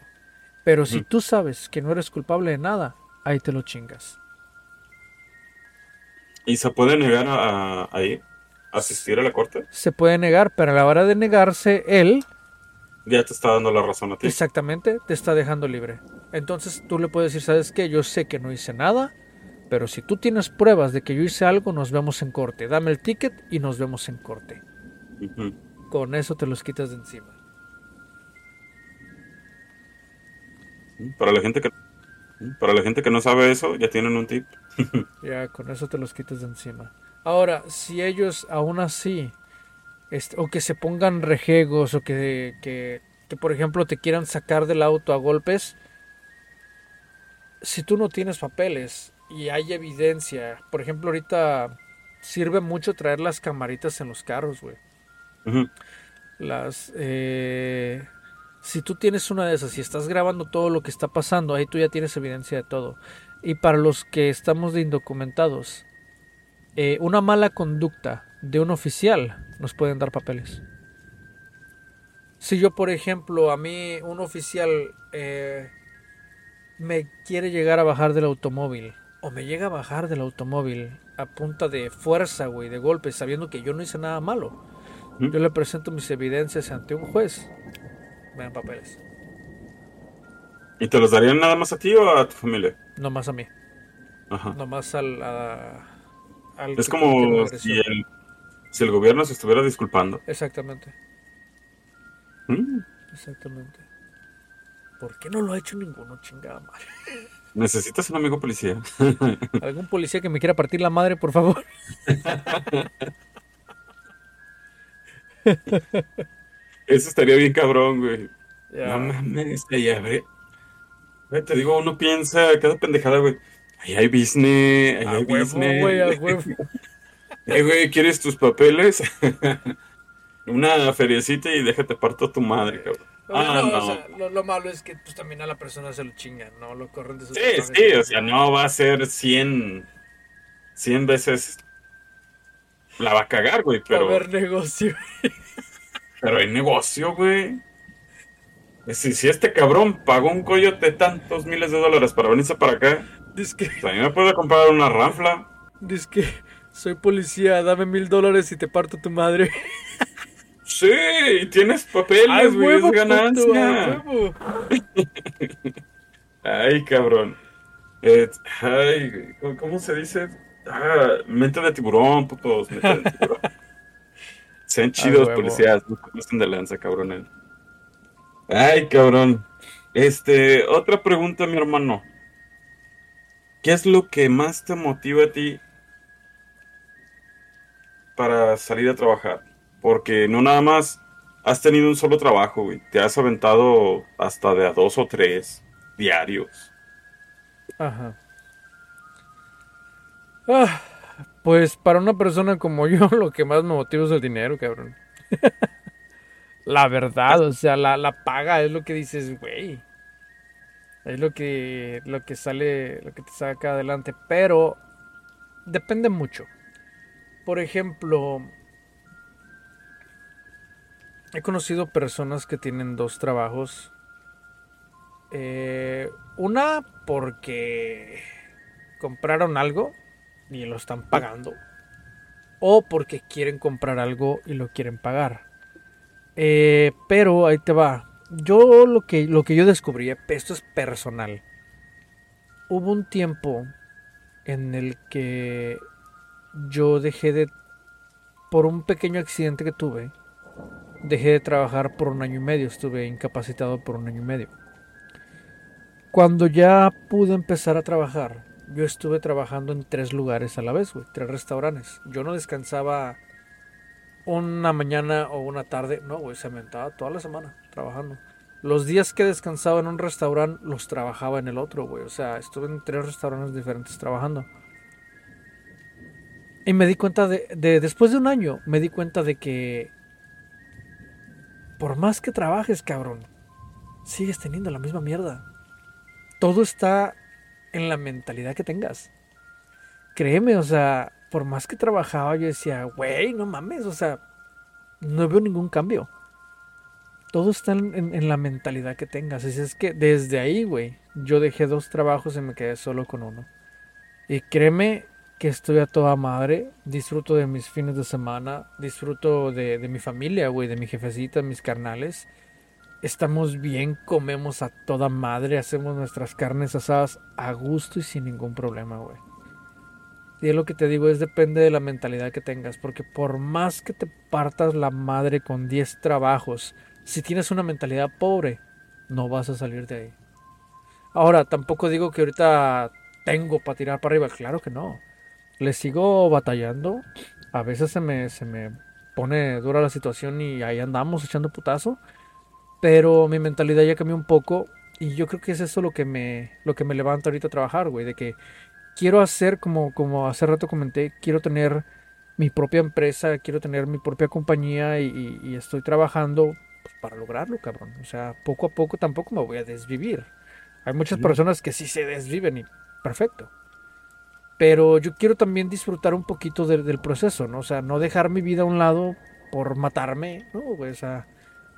Pero si tú sabes que no eres culpable de nada, ahí te lo chingas. ¿Y se puede negar a, a- a ir? ¿Asistir a la corte? Se puede negar, pero a la hora de negarse, él Ya te está dando la razón a ti. exactamente te está dejando libre. Entonces tú le puedes decir, ¿sabes qué? Yo sé que no hice nada, pero si tú tienes pruebas de que yo hice algo, nos vemos en corte. Dame el ticket y nos vemos en corte. Con eso te los quitas de encima. Para la gente que para la gente que no sabe eso, ya tienen un tip. *laughs* Ya, con eso te los quitas de encima. Ahora, si ellos aún así, este, o que se pongan rejegos, o que, que, que, por ejemplo te quieran sacar del auto a golpes, si tú no tienes papeles y hay evidencia, por ejemplo, ahorita sirve mucho traer las camaritas en los carros, güey. Las, eh, si tú tienes una de esas y estás grabando todo lo que está pasando, ahí tú ya tienes evidencia de todo. Y para los que estamos de indocumentados, eh, una mala conducta de un oficial nos pueden dar papeles. Si yo, por ejemplo, a mí un oficial eh, me quiere llegar a bajar del automóvil, o me llega a bajar del automóvil a punta de fuerza, güey, de golpes, sabiendo que yo no hice nada malo, Ujú. yo le presento mis evidencias ante un juez, me dan papeles, ¿Y te los darían nada más a ti o a tu familia? no más a mí, Ajá. no más al... a- al Es como si el, si el gobierno se estuviera disculpando. Exactamente, Mm. exactamente. ¿Por qué no lo ha hecho ninguno, chingada madre? *laughs* Necesitas un amigo policía. *laughs* ¿Algún policía que me quiera partir la madre, por favor? *laughs* Eso estaría bien cabrón, güey. No mames, ya, güey. Güey, Te digo, uno piensa cada pendejada, güey. Ahí hay business, ahí A hay huevo, business. güey, a huevo. *laughs* Eh, güey, ¿quieres tus papeles? *laughs* Una feriecita y déjate parto tu madre, cabrón. Ah, no, no. o sea, lo, lo malo es que pues, también a la persona se lo chingan, ¿no? Lo corren de sus Sí, sí, o sea, no va a ser 100, 100 veces. La va a cagar, güey, pero, ver negocio. *laughs* pero hay negocio, güey. Si, si este cabrón pagó un coyote tantos miles de dólares para venirse para acá, Dice que, pues me puede comprar una ranfla. dice que soy policía, dame mil dólares y te parto tu madre. Sí, y tienes papeles, güey, es ganancia. huevo. *laughs* Ay, cabrón. Eh, ay, güey, ¿cómo- ¿cómo se dice? Ah, mente de tiburón, putos. Mente de tiburón. *laughs* Sean chidos, policías. No se pasen de lanza, cabrones. Ay, cabrón. Este, otra pregunta, mi hermano. ¿Qué es lo que más te motiva a ti para salir a trabajar? Porque no nada más has tenido un solo trabajo, güey. Te has aventado hasta de a dos o tres diarios. Ajá. Ah, pues para una persona como *laughs* yo, lo que más me motiva es el dinero, cabrón. *laughs* la verdad, o sea, la, la paga es lo que dices, güey. Es lo que, lo que sale, lo que te saca adelante. Pero depende mucho. Por ejemplo, he conocido personas que tienen dos trabajos. Eh, una porque compraron algo y lo están pagando. O porque quieren comprar algo y lo quieren pagar. Eh, pero ahí te va. Yo lo que, lo que yo descubrí, esto es personal. Hubo un tiempo en el que yo dejé de, por un pequeño accidente que tuve, dejé de trabajar por un año y medio, estuve incapacitado por un año y medio. Cuando ya pude empezar a trabajar, yo estuve trabajando en tres lugares a la vez, güey, tres restaurantes. Yo no descansaba una mañana o una tarde, no, güey, se mentaba toda la semana trabajando. Los días que descansaba en un restaurante, los trabajaba en el otro, güey. O sea, estuve en tres restaurantes diferentes trabajando. Y me di cuenta de, después de un año, me di cuenta de que por más que trabajes, cabrón, sigues teniendo la misma mierda. Todo está en la mentalidad que tengas. Créeme, o sea, por más que trabajaba, yo decía, güey, no mames, o sea, no veo ningún cambio. Todo está en, la mentalidad que tengas. Así es que desde ahí, güey, yo dejé dos trabajos y me quedé solo con uno. Y créeme que estoy a toda madre. Disfruto de mis fines de semana. Disfruto de, mi familia, güey, de mi jefecita, mis carnales. Estamos bien, comemos a toda madre, hacemos nuestras carnes asadas a gusto y sin ningún problema, güey. Y es lo que te digo, es depende de la mentalidad que tengas, porque por más que te partas la madre con 10 trabajos, si tienes una mentalidad pobre, no vas a salir de ahí. Ahora, tampoco digo que ahorita tengo para tirar para arriba, claro que no. Le sigo batallando. A veces se me, se me pone dura la situación y ahí andamos echando putazo. Pero mi mentalidad ya cambió un poco y yo creo que es eso lo que me, lo que me levanta ahorita a trabajar, güey. De que quiero hacer, como, como hace rato comenté, quiero tener mi propia empresa, quiero tener mi propia compañía y estoy trabajando pues, para lograrlo, cabrón. O sea, poco a poco tampoco me voy a desvivir. Hay muchas personas que sí se desviven y perfecto. Pero yo quiero también disfrutar un poquito del proceso, ¿no? O sea, no dejar mi vida a un lado por matarme, ¿no? O sea,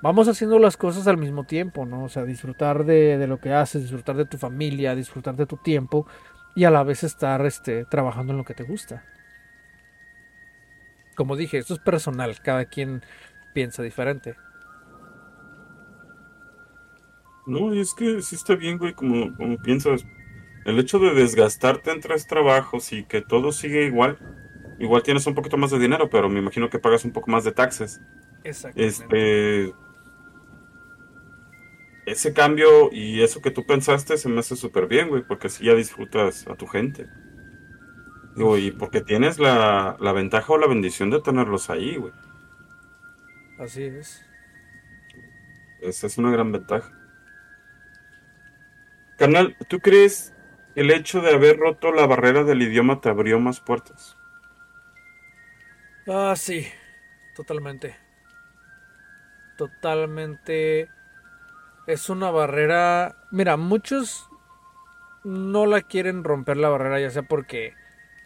vamos haciendo las cosas al mismo tiempo, ¿no? O sea, disfrutar de, de, lo que haces, disfrutar de tu familia, disfrutar de tu tiempo y a la vez estar este, trabajando en lo que te gusta. Como dije, esto es personal, cada quien piensa diferente. No, y es que sí está bien, güey, como, como piensas. El hecho de desgastarte en tres trabajos y que todo sigue igual, igual tienes un poquito más de dinero, pero me imagino que pagas un poco más de taxes. Este, ese cambio y eso que tú pensaste se me hace súper bien, güey, porque así ya disfrutas a tu gente. Digo, y porque tienes la, la ventaja o la bendición de tenerlos ahí, güey. Así es. Esa es una gran ventaja. Carnal, ¿tú crees el hecho de haber roto la barrera del idioma te abrió más puertas? Ah, sí, totalmente. Totalmente. Es una barrera. Mira, muchos no la quieren romper la barrera, ya sea porque.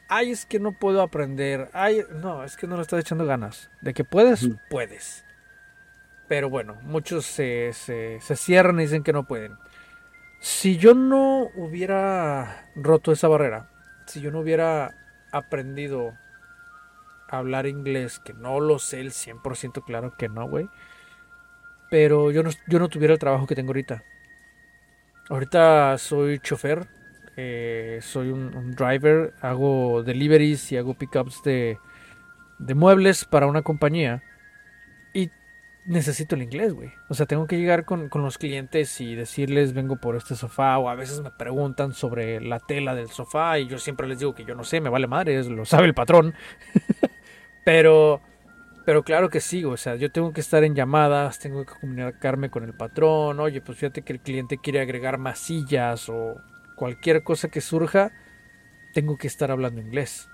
Ay, es que no puedo aprender. Ay, no, es que no le estás echando ganas. De que puedes, puedes. Pero bueno, muchos se, se, se cierran y dicen que no pueden. Si yo no hubiera roto esa barrera, si yo no hubiera aprendido a hablar inglés, que no lo sé el 100% claro que no, güey, pero yo no, yo no tuviera el trabajo que tengo ahorita. Ahorita soy chofer, eh, soy un, driver, hago deliveries y hago pickups de, de muebles para una compañía necesito el inglés, güey. O sea, tengo que llegar con, los clientes y decirles vengo por este sofá o a veces me preguntan sobre la tela del sofá y yo siempre les digo que yo no sé, me vale madre, lo sabe el patrón. *laughs* pero, pero claro que sí, o sea, yo tengo que estar en llamadas, tengo que comunicarme con el patrón, oye, pues fíjate que el cliente quiere agregar más sillas o cualquier cosa que surja, tengo que estar hablando inglés.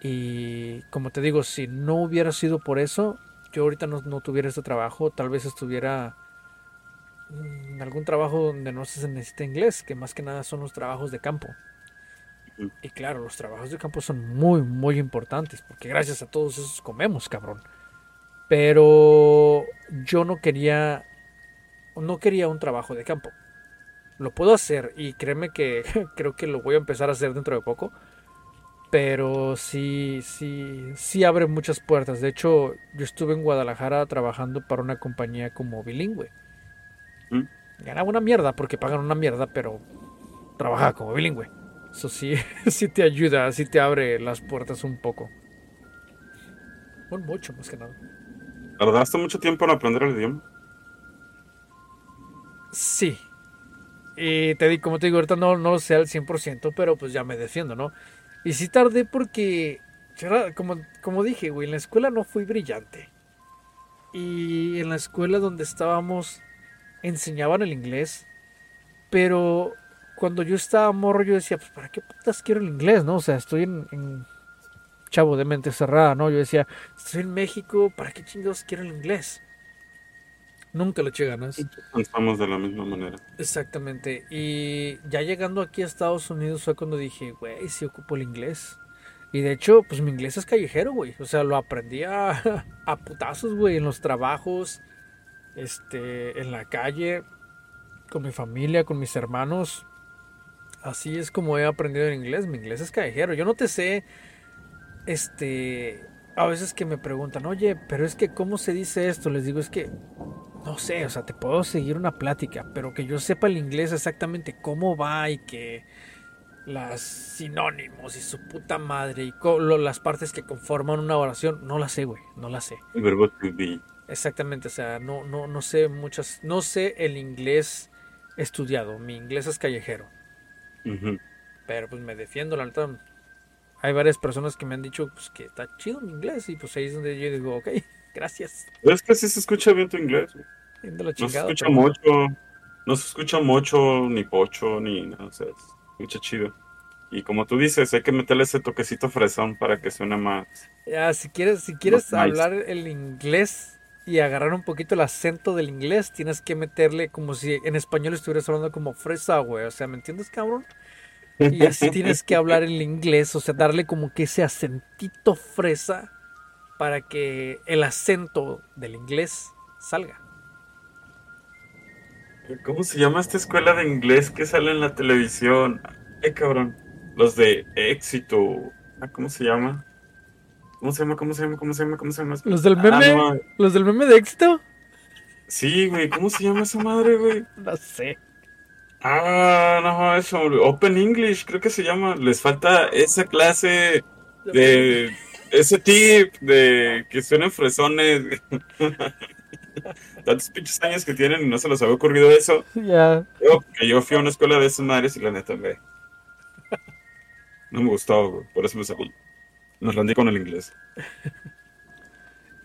Y como te digo, si no hubiera sido por eso, yo ahorita no, tuviera este trabajo, tal vez estuviera mm, algún trabajo donde no se necesita inglés, que más que nada son los trabajos de campo. Y claro, los trabajos de campo son muy, muy importantes, porque gracias a todos esos comemos, cabrón. Pero yo no quería, no quería un trabajo de campo. Lo puedo hacer y créeme que *laughs* creo que lo voy a empezar a hacer dentro de poco. Pero sí, sí, sí abre muchas puertas. De hecho, yo estuve en Guadalajara trabajando para una compañía como bilingüe. ¿Mm? Ganaba una mierda porque pagan una mierda, pero trabajaba como bilingüe. Eso sí, *laughs* sí te ayuda, sí te abre las puertas un poco. Bueno, mucho más que nada. ¿Tardaste mucho tiempo en aprender el idioma? Sí. Y te digo, como te digo, ahorita no, no lo sé al 100%, pero pues ya me defiendo, ¿no? Y sí tardé porque, como, como dije, güey, en la escuela no fui brillante. Y en la escuela donde estábamos enseñaban el inglés, pero cuando yo estaba morro yo decía, pues ¿para qué putas quiero el inglés, no? O sea, estoy en, chavo de mente cerrada, ¿no? Yo decía, estoy en México, ¿para qué chingados quiero el inglés? Nunca le eché ganas. Estamos de la misma manera. Exactamente. Y ya llegando aquí a Estados Unidos fue cuando dije, güey, si ocupo el inglés. Y de hecho, pues mi inglés es callejero, güey. O sea, lo aprendí a, *laughs* a putazos, güey, en los trabajos, este, en la calle, con mi familia, con mis hermanos. Así es como he aprendido el inglés. Mi inglés es callejero. Yo no te sé, este, a veces que me preguntan, oye, pero es que, ¿cómo se dice esto? Les digo, es que no sé, o sea, te puedo seguir una plática, pero que yo sepa el inglés exactamente cómo va y que las sinónimos y su puta madre y las partes que conforman una oración, no las sé, güey, no las sé. El verbo to be. Exactamente, o sea, no, no, no sé muchas, no sé el inglés estudiado, mi inglés es callejero. Pero pues me defiendo, la neta. Hay varias personas que me han dicho pues, que está chido mi inglés y pues ahí es donde yo digo, ok, *laughs* gracias. Pero es que sí se escucha bien tu inglés. no se escucha mucho, no se escucha mucho, ni pocho, ni nada, o sea, se escucha chido. Y como tú dices, hay que meterle ese toquecito fresón para que suene más. Ya, si quieres, si quieres hablar el inglés y agarrar un poquito el acento del inglés, tienes que meterle como si en español estuvieras hablando como fresa, güey. O sea, ¿me entiendes, cabrón? Y así *laughs* tienes que hablar el inglés, o sea, darle como que ese acentito fresa para que el acento del inglés salga. ¿Cómo se llama esta escuela de inglés que sale en la televisión? Eh, cabrón. Los de éxito. Ah, ¿Cómo se llama? ¿Cómo se llama? ¿Cómo se llama? ¿Cómo se llama? ¿Cómo se llama? ¿Los del meme? Ah, ¿Los del meme de éxito? Sí, güey. ¿Cómo se llama esa madre, güey? No sé. Ah, no, eso. Open English, creo que se llama. Les falta esa clase de ese tip de que suenen fresones. *laughs* Tantos pinches años que tienen y no se les había ocurrido eso. Ya. Yo, yo fui a una escuela de esas madres y la neta, me. No me gustó, por eso me salí. Me rendí con el inglés.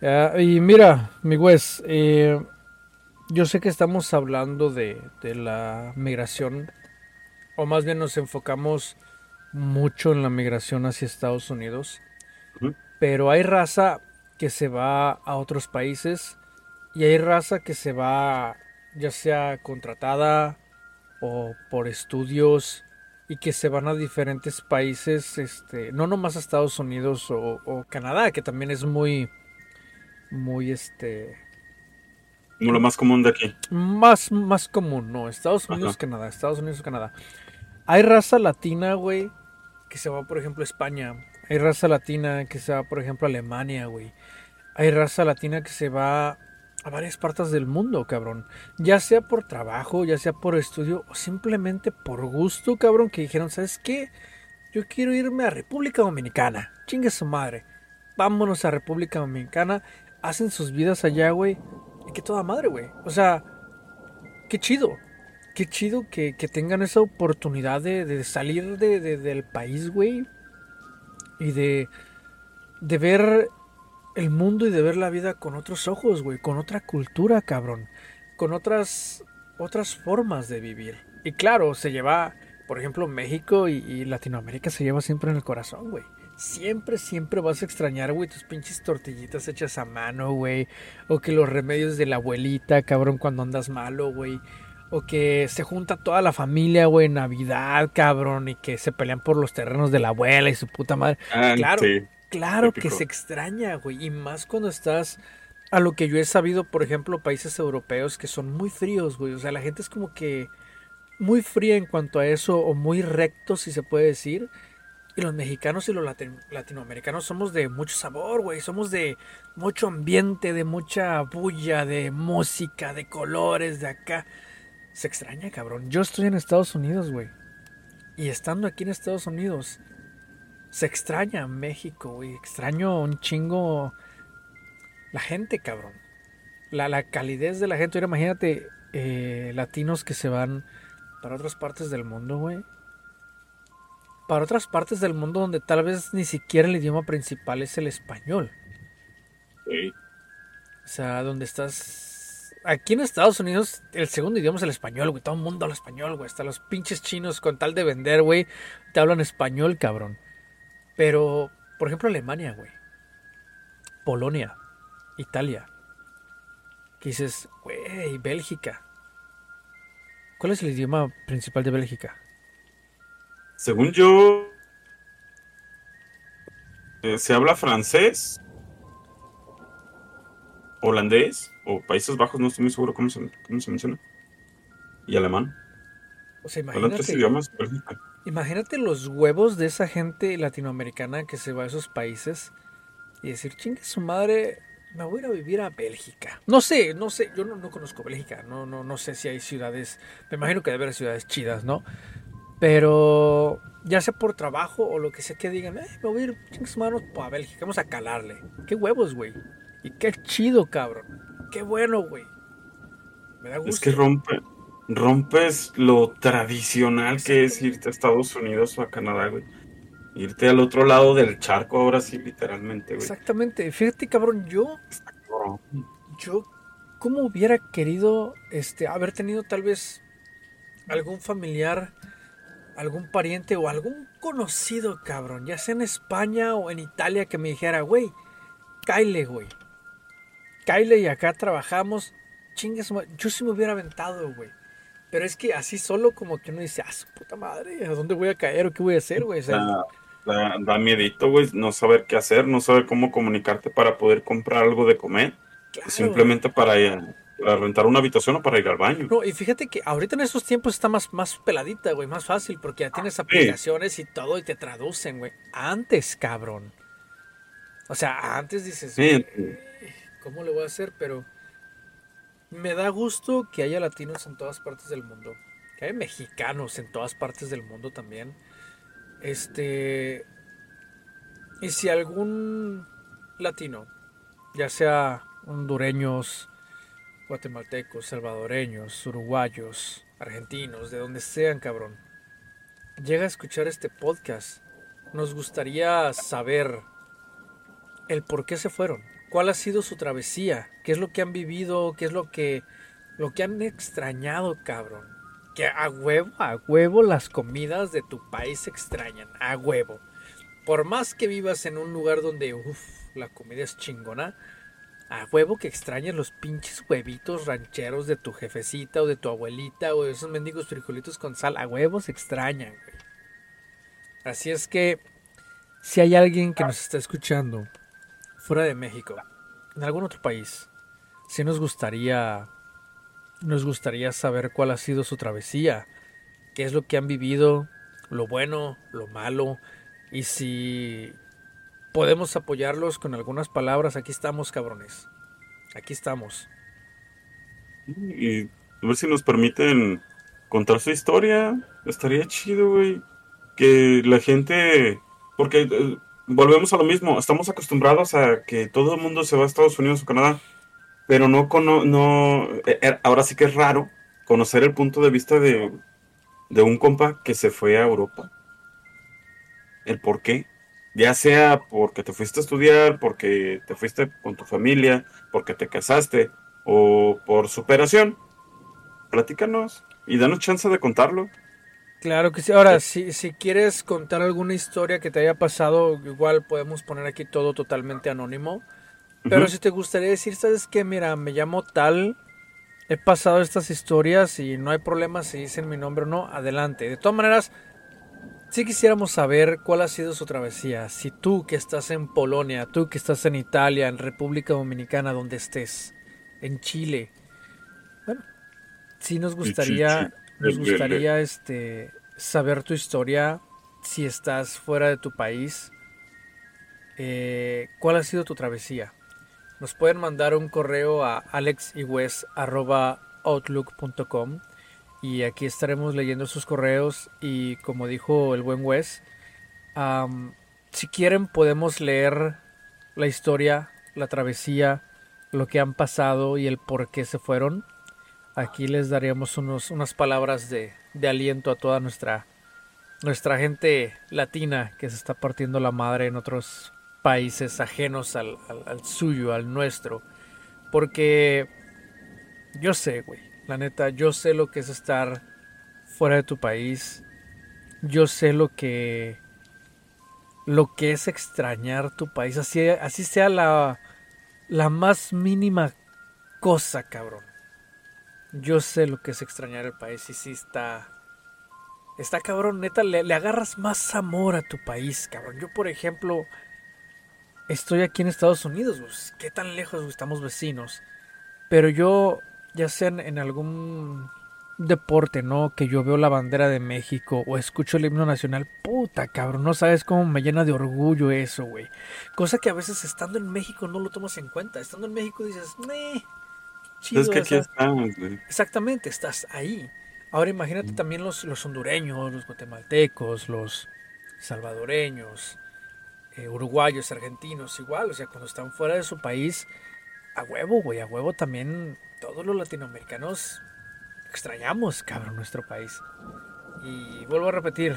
*laughs* y mira, mi Wes, eh, yo sé que estamos hablando de, de la migración, o más bien nos enfocamos mucho en la migración hacia Estados Unidos. Pero hay raza que se va a otros países y hay raza que se va ya sea contratada o por estudios y que se van a diferentes países, este, no nomás a Estados Unidos o, Canadá, que también es muy, muy, este... Lo más común de aquí. Más, más común, no, Estados Unidos, Canadá, Estados Unidos, Canadá. Hay raza latina, güey, que se va, por ejemplo, a España, hay raza latina que se va, por ejemplo, a Alemania, güey. Hay raza latina que se va a varias partes del mundo, cabrón. Ya sea por trabajo, ya sea por estudio o simplemente por gusto, cabrón, que dijeron, ¿sabes qué? Yo quiero irme a República Dominicana. Chingue su madre. Vámonos a República Dominicana. Hacen sus vidas allá, güey. Y qué toda madre, güey. O sea, qué chido. Qué chido que, tengan esa oportunidad de, salir de, del país, güey y de, de ver el mundo y de ver la vida con otros ojos, güey, con otra cultura, cabrón, con otras, otras formas de vivir. Y claro, se lleva, por ejemplo, México y, Latinoamérica se lleva siempre en el corazón, güey. siempre, siempre vas a extrañar, güey, tus pinches tortillitas hechas a mano, güey. O que los remedios de la abuelita, cabrón, cuando andas malo, güey. O que se junta toda la familia, güey, en Navidad, cabrón, y que se pelean por los terrenos de la abuela y su puta madre. Ah, claro, sí. Claro que se extraña, güey. Y más cuando estás a lo que yo he sabido, por ejemplo, países europeos que son muy fríos, güey. O sea, la gente es como que muy fría en cuanto a eso, o muy recto, si se puede decir. Y los mexicanos y los latin- latinoamericanos somos de mucho sabor, güey. Somos de mucho ambiente, de mucha bulla, de música, de colores, de acá. Se extraña, cabrón. Yo estoy en Estados Unidos, güey. Y estando aquí en Estados Unidos, se extraña México, güey. Extraño un chingo la gente, cabrón. La, la calidez de la gente. Ahora imagínate eh, latinos que se van para otras partes del mundo, güey. Para otras partes del mundo donde tal vez ni siquiera el idioma principal es el español. Sí. O sea, donde estás... Aquí en Estados Unidos el segundo idioma es el español, güey. Todo el mundo habla español, güey. Hasta los pinches chinos con tal de vender, güey, te hablan español, cabrón. Pero, por ejemplo, Alemania, güey. Polonia. Italia. Que dices, güey, Bélgica. ¿Cuál es el idioma principal de Bélgica? Según yo, eh, se habla francés, holandés o Países Bajos, no estoy muy seguro cómo se, cómo se menciona, y alemán. O sea, Hablan tres imagínate, idiomas. Bélgica. Imagínate los huevos de esa gente latinoamericana que se va a esos países y decir, chingue su madre, me voy a ir a vivir a Bélgica. No sé, no sé, yo no, no conozco Bélgica, no, no, no sé si hay ciudades, me imagino que debe haber ciudades chidas, ¿no? Pero ya sea por trabajo o lo que sea que digan, "Eh, me voy a ir, chingue su madre, a Bélgica, vamos a calarle. Qué huevos, güey. Y qué chido, cabrón. Qué bueno, güey. Me da gusto. Es que rompe, rompes lo tradicional que es irte a Estados Unidos o a Canadá, güey. Irte al otro lado del charco, ahora sí, literalmente, güey. Exactamente. Fíjate, cabrón, yo Cabrón. yo cómo hubiera querido este haber tenido tal vez algún familiar, algún pariente o algún conocido, cabrón, ya sea en España o en Italia que me dijera, güey, Kyle, güey. Kyle y acá trabajamos. Ma-". Yo sí me hubiera aventado, güey. Pero es que así solo como que uno dice, ah, su puta madre, ¿a dónde voy a caer o qué voy a hacer, güey? O sea, Da, da, da miedito, güey, no saber qué hacer, no saber cómo comunicarte para poder comprar algo de comer, claro. simplemente para, ir- para rentar una habitación o para ir al baño. No, y fíjate que ahorita en estos tiempos está más, más peladita, güey, más fácil, porque ya tienes aplicaciones y todo y te traducen, güey. Antes, cabrón. O sea, antes dices, Sí, ¿cómo le voy a hacer? Pero me da gusto que haya latinos en todas partes del mundo. Que haya mexicanos en todas partes del mundo también. Este. Y si algún latino, ya sea hondureños, guatemaltecos, salvadoreños, uruguayos, argentinos, de donde sean, cabrón, llega a escuchar este podcast, nos gustaría saber el por qué se fueron, cuál ha sido su travesía, qué es lo que han vivido, qué es lo que lo que han extrañado, cabrón. Que a huevo, a huevo las comidas de tu país se extrañan, a huevo. Por más que vivas en un lugar donde uf, la comida es chingona, a huevo que extrañas los pinches huevitos rancheros de tu jefecita o de tu abuelita o de esos mendigos frijolitos con sal, a huevo se extrañan, güey. Así es que si hay alguien que nos está escuchando fuera de México, en algún otro país, sí nos gustaría nos gustaría saber cuál ha sido su travesía, qué es lo que han vivido, lo bueno, lo malo, y si podemos apoyarlos con algunas palabras, aquí estamos, cabrones. Aquí estamos. y a ver si nos permiten contar su historia. Estaría chido, güey. Que la gente. Porque eh, volvemos a lo mismo. Estamos acostumbrados a que todo el mundo se va a Estados Unidos o Canadá. Pero no. cono- no eh, eh, ahora sí que es raro conocer el punto de vista de, de un compa que se fue a Europa. El por qué. Ya sea porque te fuiste a estudiar, porque te fuiste con tu familia, porque te casaste o por superación. Platícanos y danos chance de contarlo. Claro que sí. Ahora, si, si quieres contar alguna historia que te haya pasado, igual podemos poner aquí todo totalmente anónimo. Pero si te gustaría decir, ¿sabes qué? Mira, me llamo tal, he pasado estas historias y no hay problema si dicen mi nombre o no, adelante. De todas maneras, sí quisiéramos saber cuál ha sido su travesía. Si tú que estás en Polonia, tú que estás en Italia, en República Dominicana, donde estés, en Chile. Bueno, sí nos gustaría, nos gustaría este, saber tu historia si estás fuera de tu país. Eh, ¿Cuál ha sido tu travesía? nos pueden mandar un correo a alexiwes.outlook.com y aquí estaremos leyendo sus correos y como dijo el buen Wes, si quieren podemos leer la historia, la travesía, lo que han pasado y el por qué se fueron. Aquí les daríamos unos, unas palabras de, de aliento a toda nuestra, nuestra gente latina que se está partiendo la madre en otros países ajenos al, suyo, al nuestro. Porque yo sé, güey, la neta, yo sé lo que es estar fuera de tu país. Yo sé lo que lo que es extrañar tu país, así, así sea la, la más mínima cosa, cabrón. Yo sé lo que es extrañar el país y sí está... Está cabrón, neta, le, agarras más amor a tu país, cabrón. Yo, por ejemplo, estoy aquí en Estados Unidos, pues, ¿qué tan lejos estamos vecinos? Pero yo, ya sea en, algún deporte, ¿no? Que yo veo la bandera de México o escucho el himno nacional, puta cabrón, no sabes cómo me llena de orgullo eso, güey. Cosa que a veces estando en México no lo tomas en cuenta. Estando en México dices, meh, chido. Es que aquí estamos, güey. Exactamente, estás ahí. Ahora imagínate también los, los hondureños, los guatemaltecos, los salvadoreños, eh, uruguayos, argentinos, igual, o sea, cuando están fuera de su país, a huevo, güey, a huevo también todos los latinoamericanos extrañamos, cabrón, nuestro país. Y vuelvo a repetir,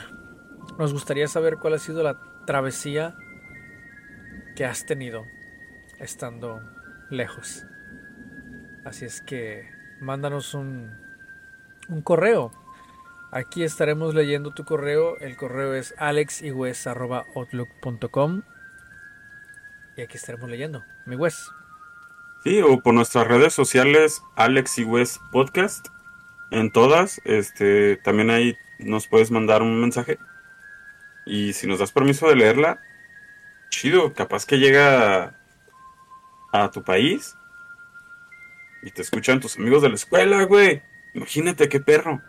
nos gustaría saber cuál ha sido la travesía que has tenido estando lejos. Así es que mándanos un, un correo Aquí estaremos leyendo tu correo. El correo es alexiwes.outlook.com y aquí estaremos leyendo. Mi Wes. Sí, o por nuestras redes sociales, Alex Podcast. En todas, este, también ahí nos puedes mandar un mensaje. Y si nos das permiso de leerla, chido, capaz que llega a tu país y te escuchan tus amigos de la escuela, güey. Imagínate qué perro.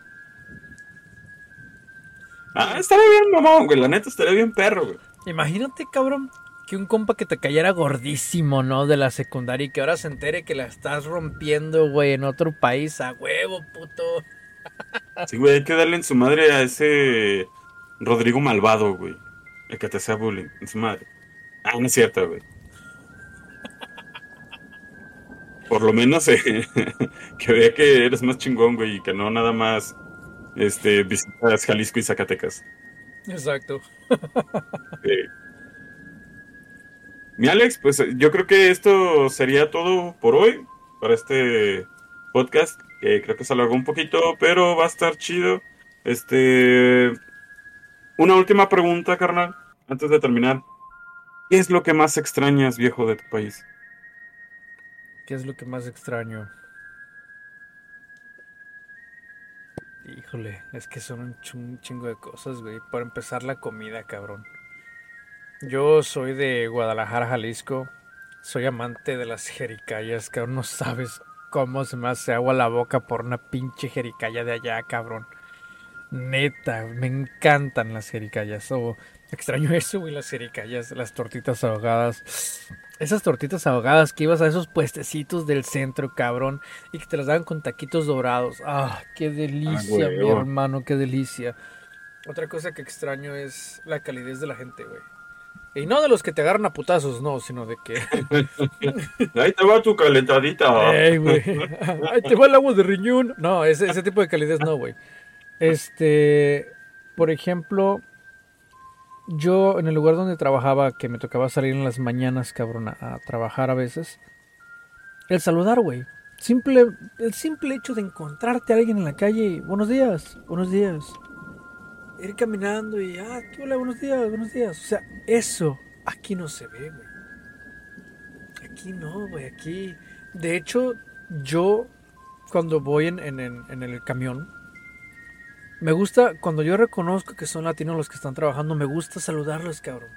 Ah, estaría bien, mamón, güey. La neta estaría bien perro, güey. Imagínate, cabrón, que un compa que te cayera gordísimo, ¿no? De la secundaria y que ahora se entere que la estás rompiendo, güey, en otro país. A huevo, puto. Sí, güey, hay que darle en su madre a ese Rodrigo Malvado, güey. El que te hacía bullying, en su madre. Ah, no es cierto, güey. Por lo menos eh, *laughs* que vea que eres más chingón, güey, y que no nada más este, visitas Jalisco y Zacatecas. Exacto. Mi Alex, pues yo creo que esto sería todo por hoy, para este podcast, que creo que se alargó un poquito, pero va a estar chido. Este, una última pregunta, carnal, antes de terminar. ¿Qué es lo que más extrañas, viejo, de tu país? ¿Qué es lo que más extraño? Híjole, es que son un chingo de cosas, güey. Para empezar, la comida, cabrón. Yo soy de Guadalajara, Jalisco. Soy amante de las jericayas, cabrón. No sabes cómo se me hace agua la boca por una pinche jericaya de allá, cabrón. Neta, me encantan las jericayas. Oh, extraño eso, güey, las jericayas, las tortitas ahogadas. Esas tortitas ahogadas que ibas a esos puestecitos del centro, cabrón, y que te las daban con taquitos dorados. Ah, qué delicia, ah, mi hermano, qué delicia. Otra cosa que extraño es la calidez de la gente, güey. Y no de los que te agarran a putazos, no, sino de que. *laughs* Ahí te va tu calentadita. Ey, güey. Ahí te va el agua de riñón. No, ese, ese tipo de calidez no, güey. Este. Por ejemplo, yo en el lugar donde trabajaba, que me tocaba salir en las mañanas, cabrón, a, trabajar a veces, el saludar, güey. Simple, el simple hecho de encontrarte a alguien en la calle, buenos días, buenos días. ir caminando y, ah, ¿qué hola? Buenos días, buenos días. O sea, eso aquí no se ve, güey. Aquí no, güey, aquí. De hecho, yo cuando voy en, en, en el camión, me gusta, cuando yo reconozco que son latinos los que están trabajando, me gusta saludarlos, cabrón.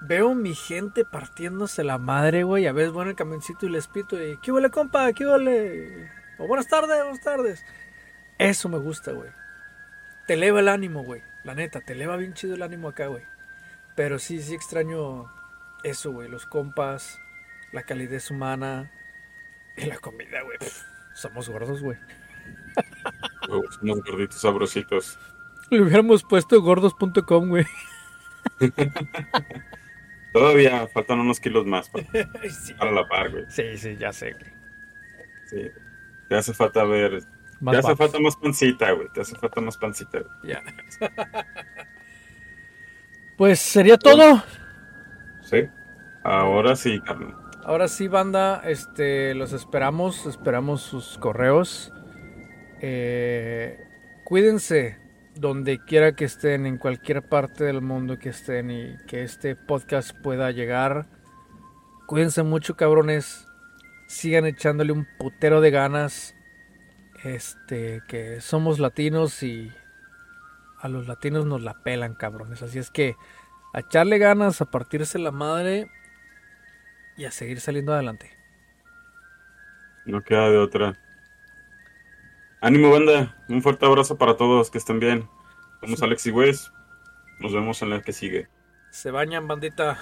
Veo mi gente partiéndose la madre, güey. A veces voy en el camioncito y les pito y, ¿qué huele, compa? ¿Qué huele? O buenas tardes, buenas tardes. Eso me gusta, güey. Te eleva el ánimo, güey. La neta, te eleva bien chido el ánimo acá, güey. Pero sí, sí extraño eso, güey. Los compas, la calidez humana y la comida, güey. Somos gordos, güey. *laughs* Somos gorditos sabrositos. Le hubiéramos puesto gordos.com, güey. *laughs* Todavía faltan unos kilos más para, *laughs* para la par, güey. Sí, sí, ya sé, güey. Sí. Te hace falta ver. te hace falta más pancita, güey. Te hace falta más pancita, güey. Ya. *laughs* pues sería todo. Sí. Ahora sí, Carlos. Ahora sí, banda, este, los esperamos, esperamos sus correos. Eh, cuídense donde quiera que estén, en cualquier parte del mundo que estén y que este podcast pueda llegar. Cuídense mucho, cabrones. Sigan echándole un putero de ganas. Este, que somos latinos y a los latinos nos la pelan, cabrones. Así es que a echarle ganas, a partirse la madre y a seguir saliendo adelante. No queda de otra. Ánimo, banda. Un fuerte abrazo para todos. Que estén bien. Somos Alex y Wes. Nos vemos en la que sigue. Se bañan, bandita.